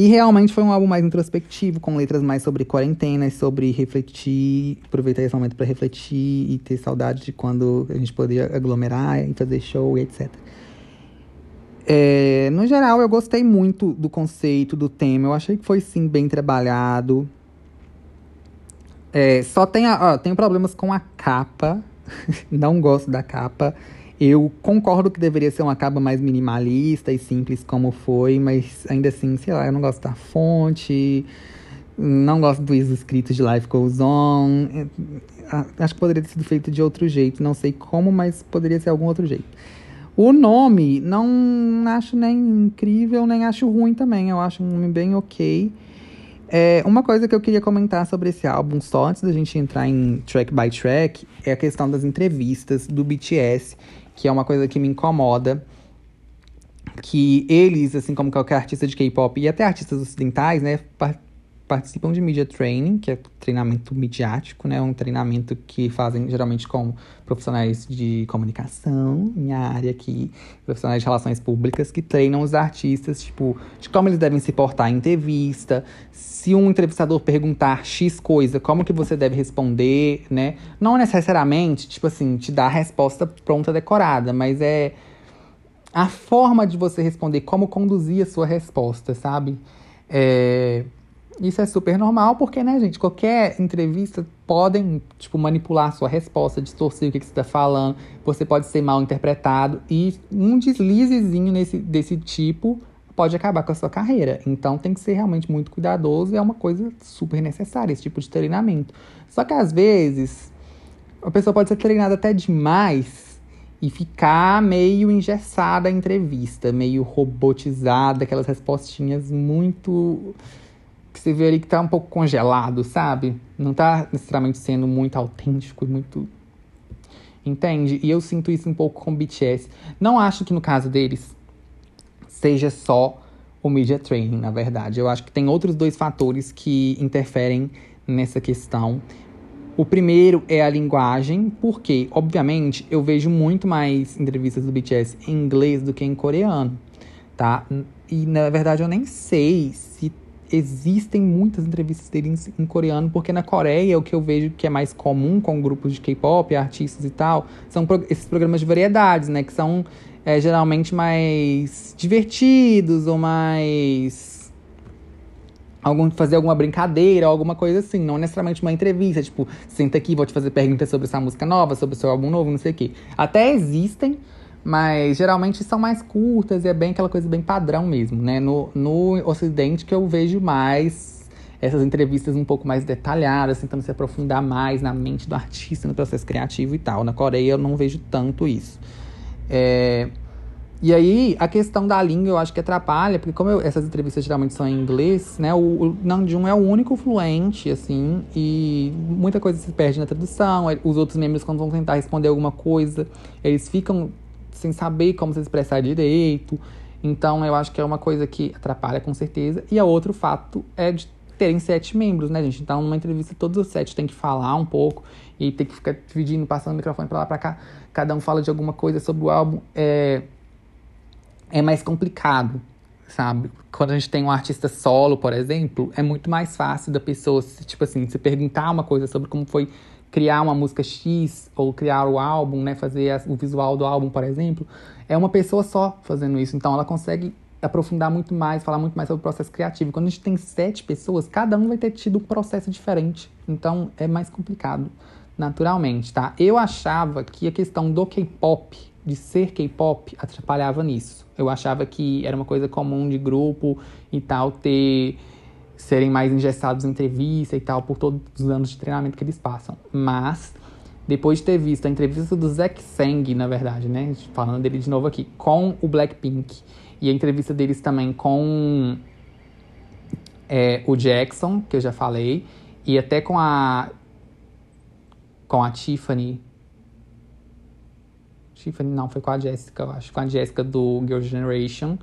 E realmente foi um álbum mais introspectivo, com letras mais sobre quarentena, sobre refletir, aproveitar esse momento para refletir e ter saudade de quando a gente podia aglomerar e fazer show e etc. É, no geral, eu gostei muito do conceito, do tema. Eu achei que foi, sim, bem trabalhado. É, só tem, ó, tenho problemas com a capa. Não gosto da capa. Eu concordo que deveria ser uma capa mais minimalista e simples como foi, mas ainda assim, sei lá, eu não gosto da fonte, não gosto dos escritos de Life Goes On. É, acho que poderia ter sido feito de outro jeito, não sei como, mas poderia ser algum outro jeito. O nome, não acho nem incrível, nem acho ruim também. Eu acho um nome bem ok. É, uma coisa que eu queria comentar sobre esse álbum, só antes da gente entrar em track by track, é a questão das entrevistas do BTS, que é uma coisa que me incomoda. Que eles, assim como qualquer artista de K-pop e até artistas ocidentais, né, participam de media training, que é treinamento midiático, né? Um treinamento que fazem geralmente com profissionais de comunicação, minha área aqui, profissionais de relações públicas, que treinam os artistas, tipo, de como eles devem se portar em entrevista, se um entrevistador perguntar X coisa, como que você deve responder, né? Não necessariamente, tipo assim, te dar a resposta pronta, decorada, mas é a forma de você responder, como conduzir a sua resposta, sabe? É, isso é super normal, porque, né, gente, qualquer entrevista podem, tipo, manipular a sua resposta, distorcer o que, que você está falando, você pode ser mal interpretado, e um deslizezinho nesse, desse tipo pode acabar com a sua carreira. Então tem que ser realmente muito cuidadoso e é uma coisa super necessária, esse tipo de treinamento. Só que às vezes a pessoa pode ser treinada até demais e ficar meio engessada a entrevista, meio robotizada, aquelas respostinhas muito que você vê ali que tá um pouco congelado, sabe? Não tá necessariamente sendo muito autêntico e muito. Entende? E eu sinto isso um pouco com o BTS. Não acho que no caso deles seja só o media training, na verdade. Eu acho que tem outros dois fatores que interferem nessa questão. O primeiro é a linguagem, porque, obviamente, eu vejo muito mais entrevistas do BTS em inglês do que em coreano, tá? E, na verdade, eu nem sei se existem muitas entrevistas dele em, coreano, porque na Coreia o que eu vejo que é mais comum com grupos de K-pop, artistas e tal, são pro, esses programas de variedades, né? Que são é, geralmente mais divertidos ou mais. Algum, fazer alguma brincadeira, alguma coisa assim. Não necessariamente uma entrevista, tipo, senta aqui, vou te fazer perguntas sobre essa música nova, sobre o seu álbum novo, não sei o quê. Até existem, mas geralmente são mais curtas e é bem aquela coisa bem padrão mesmo, né? No, no Ocidente que eu vejo mais essas entrevistas um pouco mais detalhadas, tentando se aprofundar mais na mente do artista, no processo criativo e tal. Na Coreia eu não vejo tanto isso. É... E aí, a questão da língua eu acho que atrapalha, porque como eu, essas entrevistas geralmente são em inglês, né? O, o é o único fluente, assim, e muita coisa se perde na tradução. Os outros membros, quando vão tentar responder alguma coisa, eles ficam sem saber como se expressar direito. Então, eu acho que é uma coisa que atrapalha com certeza. E a outro fato é de terem sete membros, né, gente? Então, numa entrevista, todos os sete têm que falar um pouco e tem que ficar dividindo, passando o microfone para lá para cá. Cada um fala de alguma coisa sobre o álbum. É, é mais complicado, sabe? Quando a gente tem um artista solo, por exemplo, é muito mais fácil da pessoa, tipo assim, se perguntar uma coisa sobre como foi criar uma música X ou criar o álbum, né, fazer o visual do álbum, por exemplo, é uma pessoa só fazendo isso. Então ela consegue aprofundar muito mais, falar muito mais sobre o processo criativo. Quando a gente tem sete pessoas, cada um vai ter tido um processo diferente. Então é mais complicado, naturalmente, tá? Eu achava que a questão do K-pop, de ser K-pop, atrapalhava nisso. Eu achava que era uma coisa comum de grupo e tal, ter serem mais engessados em entrevista e tal, por todos os anos de treinamento que eles passam. Mas, depois de ter visto a entrevista do Zack Sang, na verdade, né? Falando dele de novo aqui, com o Blackpink, e a entrevista deles também com é, o Jackson, que eu já falei, e até com a. com a Tiffany. Tiffany, não, foi com a Jessica, eu acho, com a Jessica do Girl Generation.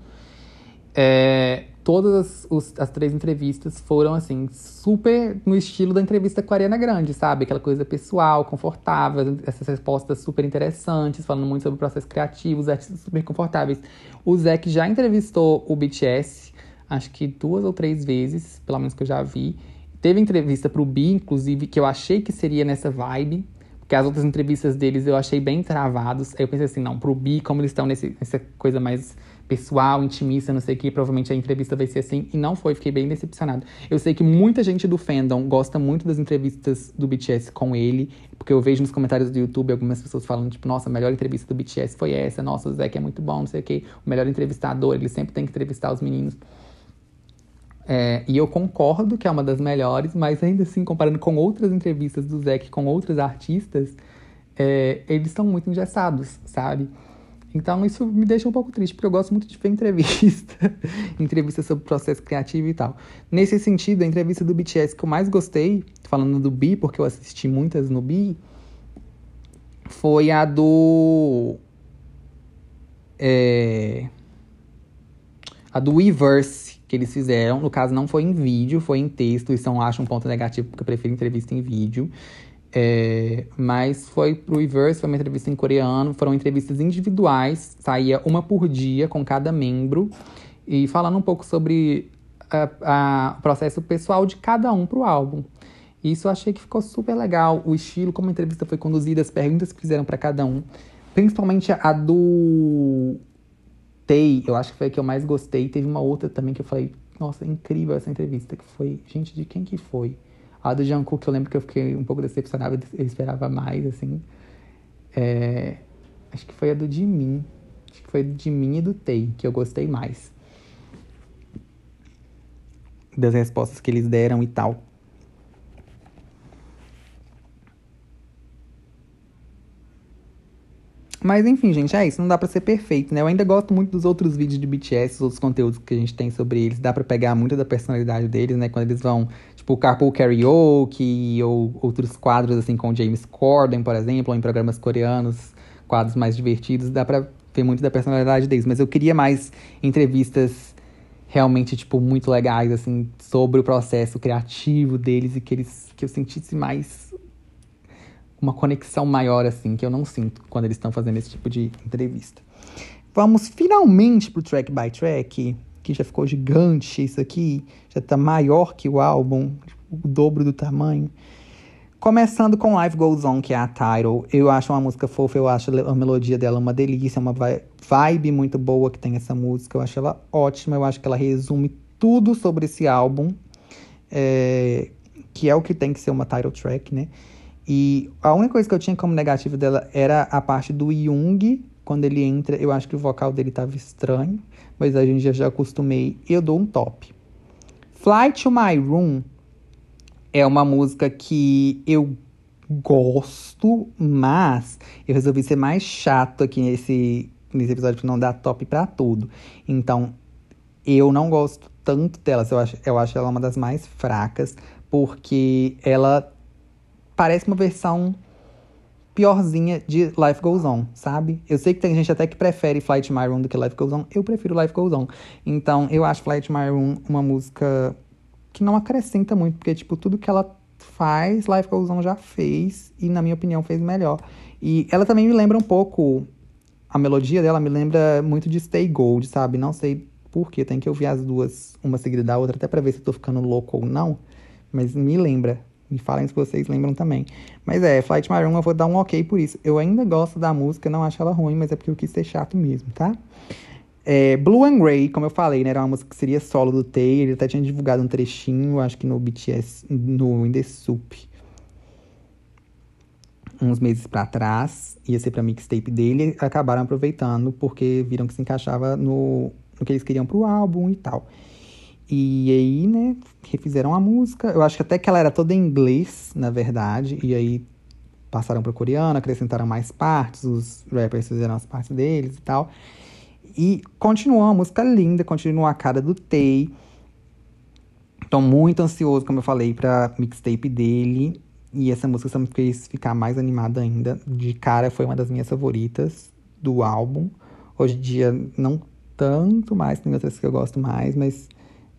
É, todas as, as, três entrevistas foram, assim, super no estilo da entrevista com a Ariana Grande, sabe? Aquela coisa pessoal, confortável, essas respostas super interessantes, falando muito sobre o processo criativo, os artistas super confortáveis. O Zac já entrevistou o BTS acho que duas ou três vezes, pelo menos que eu já vi. Teve entrevista pro Bi, inclusive, que eu achei que seria nessa vibe, porque as outras entrevistas deles eu achei bem travados. Aí eu pensei assim, não, pro Bi, como eles estão nessa coisa mais pessoal, intimista, não sei o que, provavelmente a entrevista vai ser assim. E não foi, fiquei bem decepcionado. Eu sei que muita gente do fandom gosta muito das entrevistas do BTS com ele, porque eu vejo nos comentários do YouTube algumas pessoas falando, tipo, nossa, a melhor entrevista do BTS foi essa, nossa, o Zack é muito bom, não sei o que, o melhor entrevistador, ele sempre tem que entrevistar os meninos. É, e eu concordo que é uma das melhores, mas ainda assim, comparando com outras entrevistas do Zack com outros artistas, é, eles estão muito engessados, sabe? Então isso me deixa um pouco triste, porque eu gosto muito de ver entrevista, entrevista sobre processo criativo e tal. Nesse sentido, a entrevista do BTS que eu mais gostei, falando do Bi, porque eu assisti muitas no Bi, foi a do. É, a do Weverse que eles fizeram. No caso, não foi em vídeo, foi em texto. Isso eu acho um ponto negativo, porque eu prefiro entrevista em vídeo. É, mas foi pro Reverse, foi uma entrevista em coreano, foram entrevistas individuais, saía uma por dia com cada membro, e falando um pouco sobre o processo pessoal de cada um pro álbum. Isso eu achei que ficou super legal, o estilo, como a entrevista foi conduzida, as perguntas que fizeram para cada um, principalmente a do Tay, eu acho que foi a que eu mais gostei. Teve uma outra também que eu falei, nossa, incrível essa entrevista, que foi, gente, de quem que foi? A do Jungkook, eu lembro que eu fiquei um pouco decepcionado, eu esperava mais, assim. É, acho que foi a do Jimin. Acho que foi do Jimin e do Tay, que eu gostei mais. Das respostas que eles deram e tal. Mas enfim, gente, é isso. Não dá pra ser perfeito, né? Eu ainda gosto muito dos outros vídeos de BTS, os outros conteúdos que a gente tem sobre eles. Dá pra pegar muito da personalidade deles, né? Quando eles vão, tipo, Carpool Karaoke ou outros quadros, assim, com James Corden, por exemplo, ou em programas coreanos, quadros mais divertidos. Dá pra ver muito da personalidade deles. Mas eu queria mais entrevistas realmente, tipo, muito legais, assim, sobre o processo criativo deles e que eles que eu sentisse mais uma conexão maior, assim, que eu não sinto quando eles estão fazendo esse tipo de entrevista. Vamos finalmente pro track by track, que já ficou gigante isso aqui, já tá maior que o álbum, o dobro do tamanho. Começando com Life Goes On, que é a title. Eu acho uma música fofa, eu acho a melodia dela uma delícia, uma vibe muito boa que tem essa música. Eu acho ela ótima, eu acho que ela resume tudo sobre esse álbum, é, que é o que tem que ser uma title track, né? E a única coisa que eu tinha como negativo dela era a parte do Jung. Quando ele entra, eu acho que o vocal dele tava estranho, mas a gente já, já acostumei. Eu dou um top. Flight to My Room é uma música que eu gosto, mas eu resolvi ser mais chato aqui nesse, nesse episódio para não dar top para tudo. Então, eu não gosto tanto delas. Eu acho, eu acho ela uma das mais fracas, porque ela parece uma versão piorzinha de Life Goes On, sabe? Eu sei que tem gente até que prefere Flight My Room do que Life Goes On. Eu prefiro Life Goes On. Então, eu acho Flight My Room uma música que não acrescenta muito, porque, tipo, tudo que ela faz, Life Goes On já fez, e, na minha opinião, fez melhor. E ela também me lembra um pouco, a melodia dela me lembra muito de Stay Gold, sabe? Não sei por que, tem que ouvir as duas, uma seguida da outra, até pra ver se eu tô ficando louco ou não. Mas me lembra me falem se vocês lembram também. Mas é, Flight My Room eu vou dar um ok por isso. Eu ainda gosto da música, não acho ela ruim, mas é porque eu quis ser chato mesmo, tá? É, Blue and Grey, como eu falei, né, era uma música que seria solo do Tay. Ele até tinha divulgado um trechinho, acho que no BTS, no In The Soup. Uns meses para trás, ia ser pra mixtape dele. Acabaram aproveitando, porque viram que se encaixava no, no que eles queriam pro álbum e tal. E aí, né, refizeram a música. Eu acho que até que ela era toda em inglês, na verdade. E aí passaram para coreano, acrescentaram mais partes, os rappers fizeram as partes deles e tal. E continuou uma música linda, continua a cara do Tay. Tô muito ansioso, como eu falei, pra mixtape dele. E essa música só me fez ficar mais animada ainda. De cara, foi uma das minhas favoritas do álbum. Hoje em dia, não tanto mais, tem outras que eu gosto mais, mas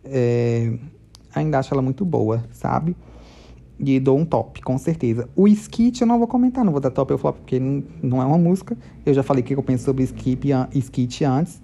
é, ainda acho ela muito boa, sabe? E dou um top, com certeza. O Skit eu não vou comentar, não vou dar top ou flop, porque não, não é uma música. Eu já falei o que eu penso sobre Skip, Skit antes.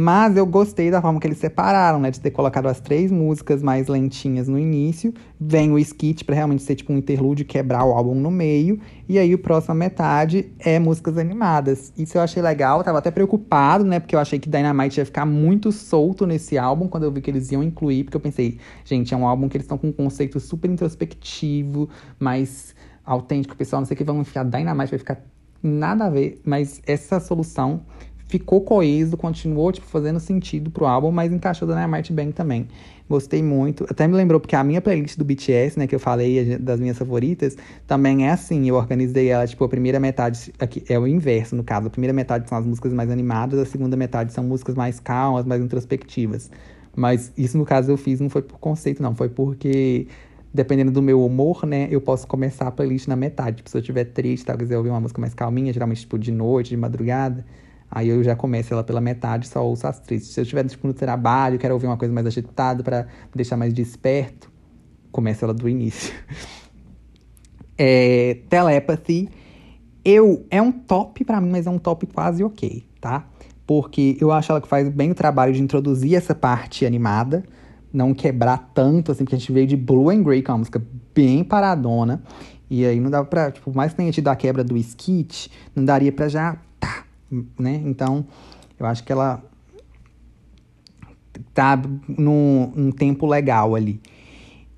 Mas eu gostei da forma que eles separaram, né? De ter colocado as três músicas mais lentinhas no início. Vem o skit para realmente ser tipo um interlúdio, quebrar o álbum no meio. E aí, a próxima metade é músicas animadas. Isso eu achei legal. Eu tava até preocupado, né? Porque eu achei que Dynamite ia ficar muito solto nesse álbum quando eu vi que eles iam incluir. Porque eu pensei, gente, é um álbum que eles estão com um conceito super introspectivo, mais autêntico. Pessoal, não sei o que, vão enfiar Dynamite, vai ficar nada a ver. Mas essa solução ficou coeso, continuou, tipo, fazendo sentido pro álbum, mas encaixou Dynamite bem também. Gostei muito. Até me lembrou, porque a minha playlist do BTS, né, que eu falei das minhas favoritas, também é assim. Eu organizei ela, tipo, a primeira metade, aqui é o inverso, no caso. A primeira metade são as músicas mais animadas, a segunda metade são músicas mais calmas, mais introspectivas. Mas isso, no caso, eu fiz não foi por conceito, não. Foi porque, dependendo do meu humor, né, eu posso começar a playlist na metade. Tipo, se eu estiver triste, tal, quiser ouvir uma música mais calminha, geralmente, tipo, de noite, de madrugada Aí eu já começo ela pela metade, só ouço as tristes. Se eu estiver tipo, no trabalho, quero ouvir uma coisa mais agitada para deixar mais desperto, começo ela do início. é, telepathy. Eu, é um top para mim, mas é um top quase ok, tá? Porque eu acho ela que faz bem o trabalho de introduzir essa parte animada, não quebrar tanto, assim, porque a gente veio de Blue and Grey, que é uma música bem paradona. E aí não dava pra, tipo, mais que tenha tido a quebra do skit, não daria pra já né? Então, eu acho que ela tá num, num tempo legal ali.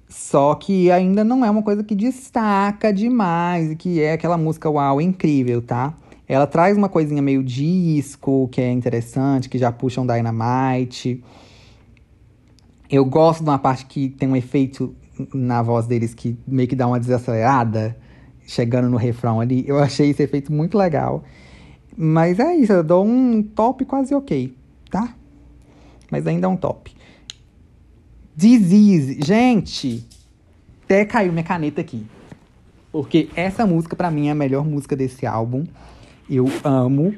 Só que ainda não é uma coisa que destaca demais, que é aquela música uau, incrível, tá? Ela traz uma coisinha meio disco, que é interessante, que já puxa um Dynamite. Eu gosto de uma parte que tem um efeito na voz deles que meio que dá uma desacelerada, chegando no refrão ali. Eu achei esse efeito muito legal. Mas é isso, eu dou um top quase ok, tá? Mas ainda é um top. Disease. Gente, até caiu minha caneta aqui. Porque essa música, para mim, é a melhor música desse álbum. Eu amo.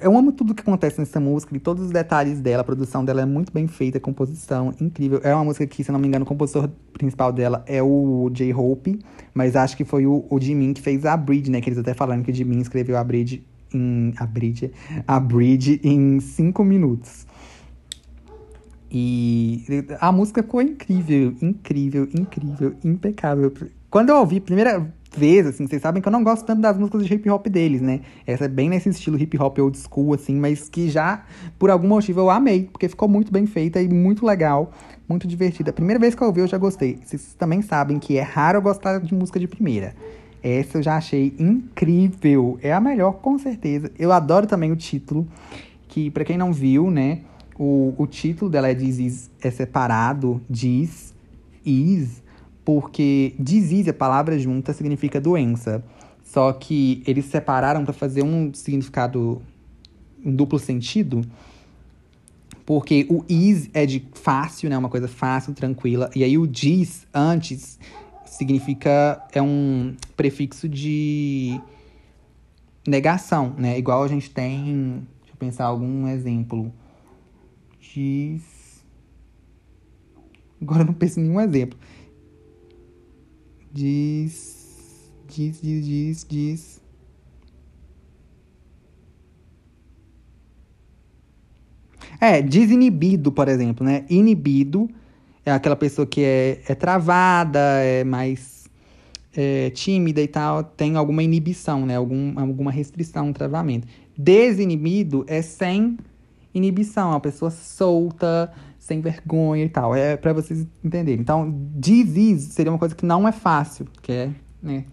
Eu amo tudo que acontece nessa música e todos os detalhes dela. A produção dela é muito bem feita, a composição incrível. É uma música que, se não me engano, o compositor principal dela é o J-Hope. Mas acho que foi o, o Jimin que fez a bridge, né? Que eles até falaram que o Jimin escreveu a bridge em a bridge, a bridge em cinco minutos. E a música ficou incrível, incrível, incrível, impecável. Quando eu ouvi a primeira vez, assim, vocês sabem que eu não gosto tanto das músicas de hip hop deles, né? Essa é bem nesse estilo hip hop old school, assim, mas que já, por algum motivo, eu amei, porque ficou muito bem feita e muito legal, muito divertida. A primeira vez que eu ouvi, eu já gostei. Vocês também sabem que é raro eu gostar de música de primeira. Essa eu já achei incrível. É a melhor, com certeza. Eu adoro também o título, que para quem não viu, né, o, o título dela é Disease, é separado, diz, is, porque disease, a palavra junta, significa doença. Só que eles separaram para fazer um significado em duplo sentido. Porque o is é de fácil, né? Uma coisa fácil, tranquila. E aí o diz antes significa é um prefixo de negação, né? Igual a gente tem, deixa eu pensar algum exemplo. Diz Agora eu não penso em nenhum exemplo. Diz diz diz diz diz É, desinibido, por exemplo, né? Inibido é aquela pessoa que é, é travada, é mais é, tímida e tal, tem alguma inibição, né? Algum, alguma restrição no travamento. Desinibido é sem inibição, é pessoa solta, sem vergonha e tal. É para vocês entenderem. Então, disease seria uma coisa que não é fácil, que é, né?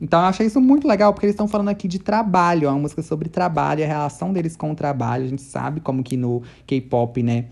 Então eu achei isso muito legal, porque eles estão falando aqui de trabalho, é uma música sobre trabalho, a relação deles com o trabalho. A gente sabe como que no K-pop, né?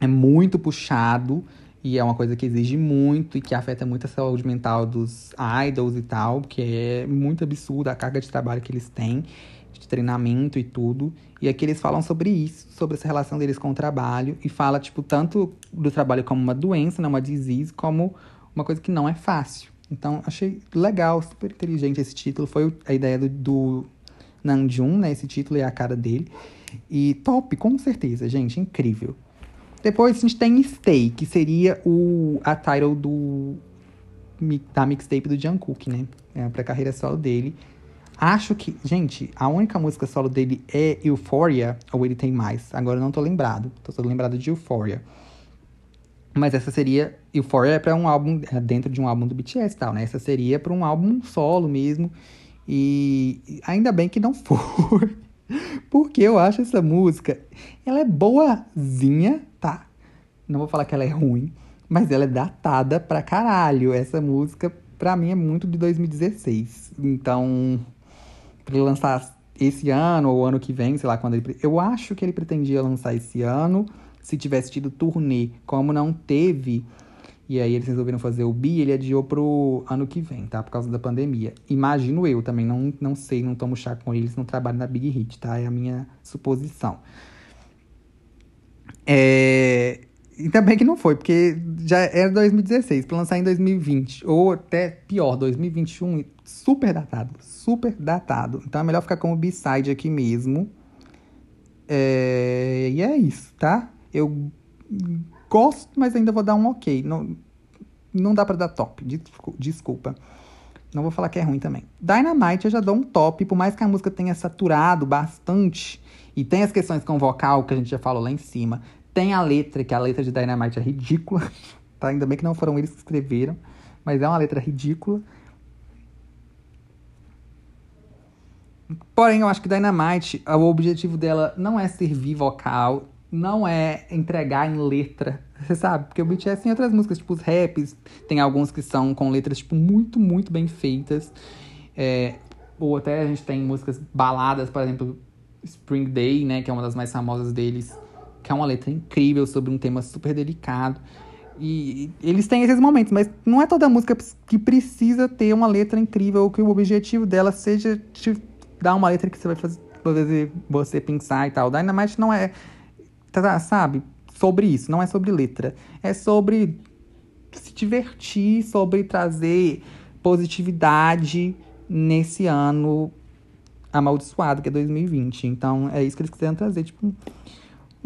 É muito puxado e é uma coisa que exige muito e que afeta muito a saúde mental dos idols e tal, que é muito absurda a carga de trabalho que eles têm, de treinamento e tudo. E aqui eles falam sobre isso, sobre essa relação deles com o trabalho e fala tipo tanto do trabalho como uma doença, né, uma disease, como uma coisa que não é fácil. Então, achei legal, super inteligente esse título. Foi a ideia do, do Namjoon, né? Esse título é a cara dele. E top, com certeza, gente, incrível. Depois a gente tem Stay, que seria o, a title do, da mixtape do Jungkook, né? É pra carreira solo dele. Acho que, gente, a única música solo dele é Euphoria, ou ele tem mais. Agora eu não tô lembrado. Tô só lembrado de Euphoria. Mas essa seria. Euphoria é pra um álbum. é dentro de um álbum do BTS e tal, né? Essa seria pra um álbum solo mesmo. E ainda bem que não foi. Porque eu acho essa música. Ela é boazinha? Não vou falar que ela é ruim. Mas ela é datada pra caralho. Essa música, pra mim, é muito de 2016. Então. Pra ele lançar esse ano ou ano que vem, sei lá quando ele. Eu acho que ele pretendia lançar esse ano se tivesse tido turnê, como não teve, e aí eles resolveram fazer o bi, ele adiou pro ano que vem, tá? Por causa da pandemia. Imagino eu também, não, não sei, não tomo chá com eles, não trabalho na Big Hit, tá? É a minha suposição. É... Ainda bem que não foi, porque já era 2016, pra lançar em 2020, ou até pior, 2021, super datado, super datado. Então é melhor ficar como B-side aqui mesmo. É... E é isso, tá? Eu gosto, mas ainda vou dar um ok. Não, não dá para dar top, desculpa. Não vou falar que é ruim também. Dynamite eu já dou um top, por mais que a música tenha saturado bastante. E tem as questões com vocal, que a gente já falou lá em cima. Tem a letra, que a letra de Dynamite é ridícula. Tá? Ainda bem que não foram eles que escreveram. Mas é uma letra ridícula. Porém, eu acho que Dynamite, o objetivo dela não é servir vocal, não é entregar em letra, você sabe? Porque o BTS tem outras músicas, tipo os raps, tem alguns que são com letras, tipo, muito, muito bem feitas. É, ou até a gente tem músicas baladas, por exemplo, Spring Day, né, que é uma das mais famosas deles, que é uma letra incrível sobre um tema super delicado. E eles têm esses momentos, mas não é toda música que precisa ter uma letra incrível, ou que o objetivo dela seja te dar uma letra que você vai fazer, fazer você pensar e tal. Dynamite não é tá, sabe? Sobre isso, não é sobre letra. É sobre se divertir, sobre trazer positividade nesse ano amaldiçoado, que é 2020. Então, é isso que eles quiseram trazer, tipo,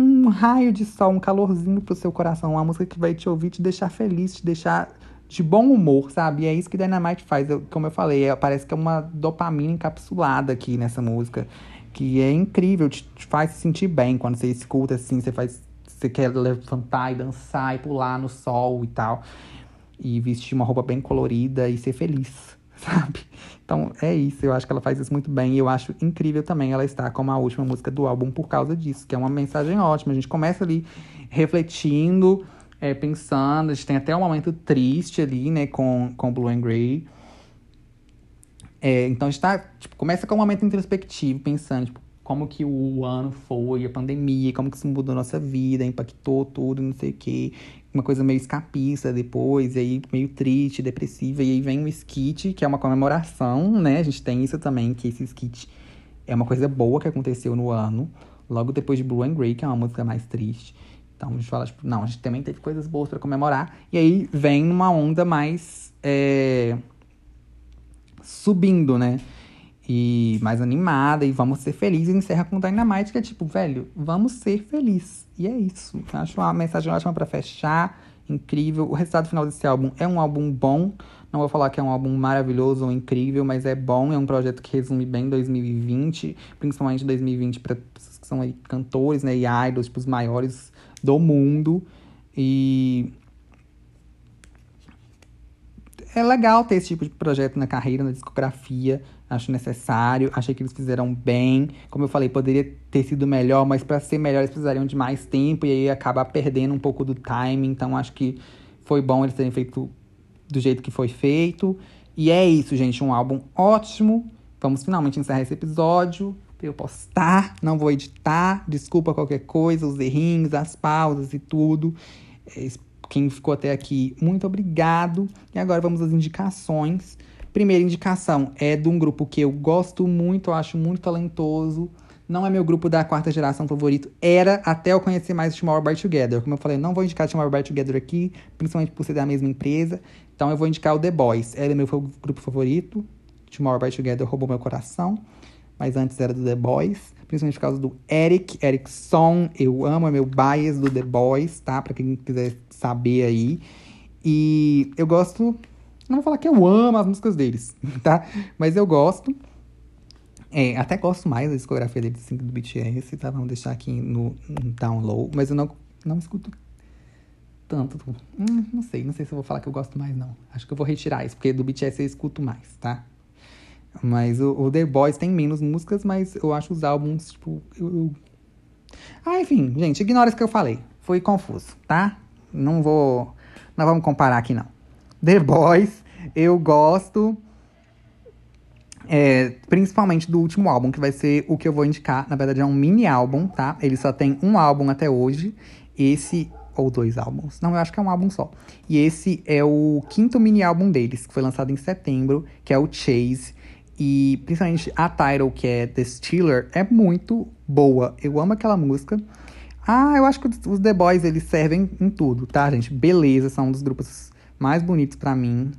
um, raio de sol, um calorzinho pro seu coração, uma música que vai te ouvir, te deixar feliz, te deixar de bom humor, sabe? E é isso que Dynamite faz. Eu, como eu falei, é, parece que é uma dopamina encapsulada aqui nessa música que é incrível, te, te, faz se sentir bem quando você escuta assim, você faz. Você quer levantar e dançar e pular no sol e tal. E vestir uma roupa bem colorida e ser feliz, sabe? Então é isso, eu acho que ela faz isso muito bem. E eu acho incrível também ela estar como a última música do álbum por causa disso, que é uma mensagem ótima. A gente começa ali refletindo, é, pensando, a gente tem até um momento triste ali, né, com, com Blue and Grey. É, então a gente tá, tipo, começa com um momento introspectivo, pensando, tipo, como que o ano foi, a pandemia, como que isso mudou a nossa vida, impactou tudo, não sei o quê. Uma coisa meio escapista depois, e aí meio triste, depressiva. E aí vem o skit, que é uma comemoração, né? A gente tem isso também, que esse skit é uma coisa boa que aconteceu no ano. Logo depois de Blue and Grey, que é uma música mais triste. Então a gente fala, tipo, não, a gente também teve coisas boas para comemorar. E aí vem numa onda mais. É subindo, né? E mais animada, e vamos ser felizes. E encerra com Dynamite, que é tipo, velho, vamos ser felizes. E é isso. Acho uma mensagem ótima para fechar. Incrível. O resultado final desse álbum é um álbum bom. Não vou falar que é um álbum maravilhoso ou incrível, mas é bom. É um projeto que resume bem 2020, principalmente 2020 para pessoas que são aí cantores, né? E idols, tipo, os maiores do mundo. E é legal ter esse tipo de projeto na carreira, na discografia. Acho necessário. Achei que eles fizeram bem. Como eu falei, poderia ter sido melhor, mas para ser melhor eles precisariam de mais tempo e aí acabar perdendo um pouco do timing. Então acho que foi bom eles terem feito do jeito que foi feito. E é isso, gente. Um álbum ótimo. Vamos finalmente encerrar esse episódio. Eu postar. Não vou editar. Desculpa qualquer coisa, os errinhos, as pausas e tudo. Espero quem ficou até aqui, muito obrigado. E agora vamos às indicações. Primeira indicação é de um grupo que eu gosto muito, eu acho muito talentoso. Não é meu grupo da quarta geração favorito. Era até eu conhecer mais o Tomorrow by Together. Como eu falei, não vou indicar o Tomorrow by Together aqui, principalmente por ser da mesma empresa. Então eu vou indicar o The Boys. Era meu grupo favorito. Tomorrow by Together roubou meu coração. Mas antes era do The Boys principalmente por causa do Eric, Erickson. Eu amo, é meu bias do The Boys, tá? Pra quem quiser saber aí. E eu gosto. Não vou falar que eu amo as músicas deles, tá? Mas eu gosto. É, até gosto mais da discografia deles assim, do BTS, tá? Vamos deixar aqui no, no download, mas eu não, não escuto tanto. Hum, não sei, não sei se eu vou falar que eu gosto mais, não. Acho que eu vou retirar isso, porque do BTS eu escuto mais, tá? Mas o, o The Boys tem menos músicas, mas eu acho os álbuns, tipo. Eu, eu... Ah, enfim, gente, ignora isso que eu falei. Foi confuso, tá? Não vou. Não vamos comparar aqui, não. The Boys, eu gosto. É, principalmente do último álbum, que vai ser o que eu vou indicar. Na verdade, é um mini álbum, tá? Ele só tem um álbum até hoje. Esse, ou dois álbuns. Não, eu acho que é um álbum só. E esse é o quinto mini álbum deles, que foi lançado em setembro, que é o Chase. E principalmente a title, que é The Stealer, é muito boa. Eu amo aquela música. Ah, eu acho que os The Boys, eles servem em tudo, tá, gente? Beleza, são um dos grupos mais bonitos para mim.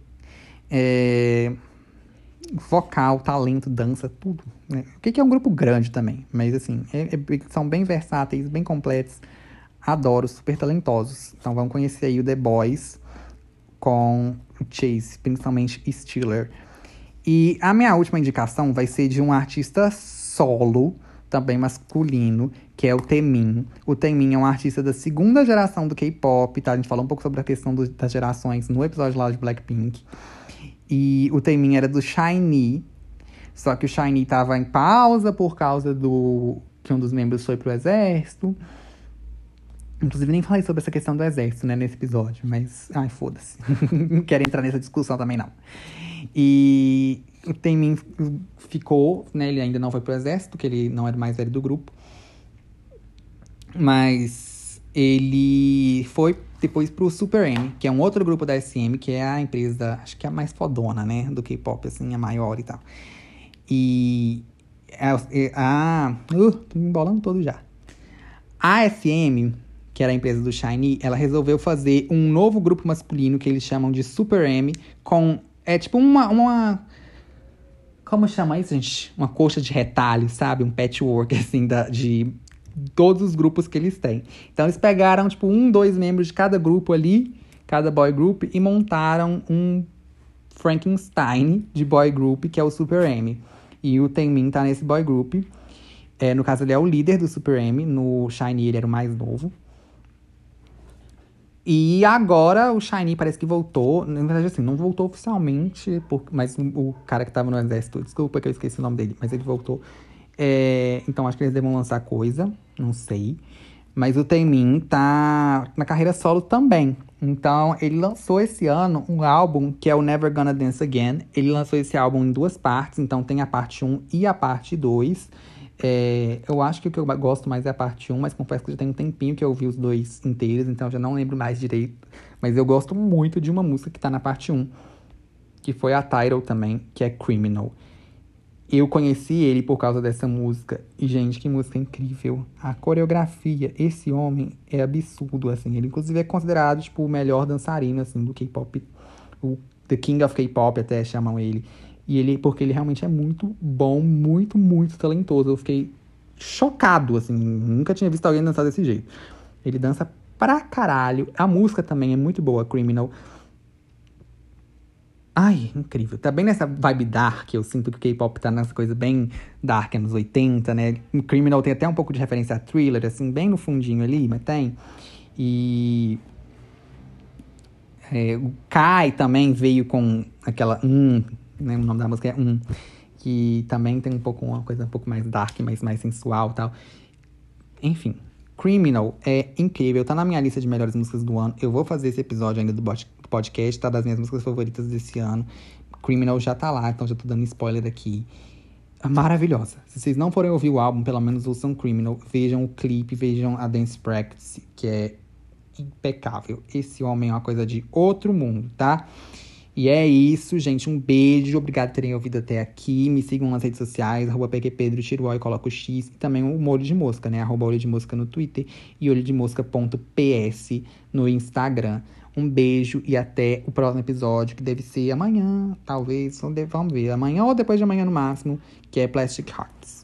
É vocal, talento, dança, tudo. Né? O que, é um grupo grande também, mas assim, é, é, são bem versáteis, bem completos. Adoro, super talentosos. Então vamos conhecer aí o The Boys com Chase, principalmente Steeler. E a minha última indicação vai ser de um artista solo, também masculino, que é o Temin. O Temin é um artista da segunda geração do K-pop, tá? A gente falou um pouco sobre a questão do, das gerações no episódio lá de Blackpink. E o Taemin era do Shiny. Só que o Shiny tava em pausa por causa do que um dos membros foi pro exército. Inclusive, nem falei sobre essa questão do exército, né, nesse episódio. Mas, ai, foda-se. não quero entrar nessa discussão também, não. E o Taemin ficou, né, ele ainda não foi pro exército, que ele não era mais velho do grupo. Mas ele foi depois pro Super M, que é um outro grupo da SM, que é a empresa, acho que é a mais fodona, né? Do K-pop, assim, a maior e tal. E a. a uh, tô me embolando todo já. A SM, que era a empresa do Shiny, ela resolveu fazer um novo grupo masculino que eles chamam de Super M, com. É tipo uma. uma como chama isso, gente? Uma coxa de retalho, sabe? Um patchwork, assim, da, de todos os grupos que eles têm. Então eles pegaram, tipo, um, dois membros de cada grupo ali, cada boy group, e montaram um Frankenstein de boy group, que é o Super M. E o Tenmin tá nesse boy group. É, no caso, ele é o líder do Super M. No Shiny, ele era o mais novo. E agora o Shiny parece que voltou. Na verdade, assim, não voltou oficialmente, por, mas o cara que tava no exército, desculpa que eu esqueci o nome dele, mas ele voltou é, então acho que eles devem lançar coisa, não sei. Mas o Temin tá na carreira solo também. Então ele lançou esse ano um álbum que é o Never Gonna Dance Again. Ele lançou esse álbum em duas partes, então tem a parte 1 e a parte 2. É, eu acho que o que eu gosto mais é a parte 1, mas confesso que já tem um tempinho que eu ouvi os dois inteiros, então já não lembro mais direito. Mas eu gosto muito de uma música que tá na parte 1, que foi a title também, que é Criminal. Eu conheci ele por causa dessa música. E, gente, que música incrível. A coreografia, esse homem é absurdo, assim. Ele, inclusive, é considerado, tipo, o melhor dançarino, assim, do K-pop. O The King of K-pop, até chamam ele. E ele, porque ele realmente é muito bom, muito, muito talentoso. Eu fiquei chocado, assim. Nunca tinha visto alguém dançar desse jeito. Ele dança pra caralho. A música também é muito boa, Criminal. Ai, incrível. Tá bem nessa vibe dark, eu sinto que o K-pop tá nessa coisa bem dark, anos 80, né? Criminal tem até um pouco de referência a thriller, assim, bem no fundinho ali, mas tem. E. É, o Kai também veio com aquela. Um, né? O nome da música é Um. Que também tem um pouco uma coisa um pouco mais dark, mas mais sensual tal. Enfim, Criminal é incrível, tá na minha lista de melhores músicas do ano. Eu vou fazer esse episódio ainda do podcast, tá? Das minhas músicas favoritas desse ano. Criminal já tá lá, então já tô dando spoiler aqui. Maravilhosa. Se vocês não forem ouvir o álbum, pelo menos ouçam Criminal. Vejam o clipe, vejam a Dance Practice, que é impecável. Esse homem é uma coisa de outro mundo, tá? E é isso, gente. Um beijo. Obrigado por terem ouvido até aqui. Me sigam nas redes sociais, arroba PQPedro, e coloco o X. E também o molho de mosca, né? Arroba olho de mosca no Twitter e olho de mosca.ps no Instagram. Um beijo e até o próximo episódio, que deve ser amanhã, talvez. Vamos ver. Amanhã ou depois de amanhã no máximo, que é Plastic Hearts.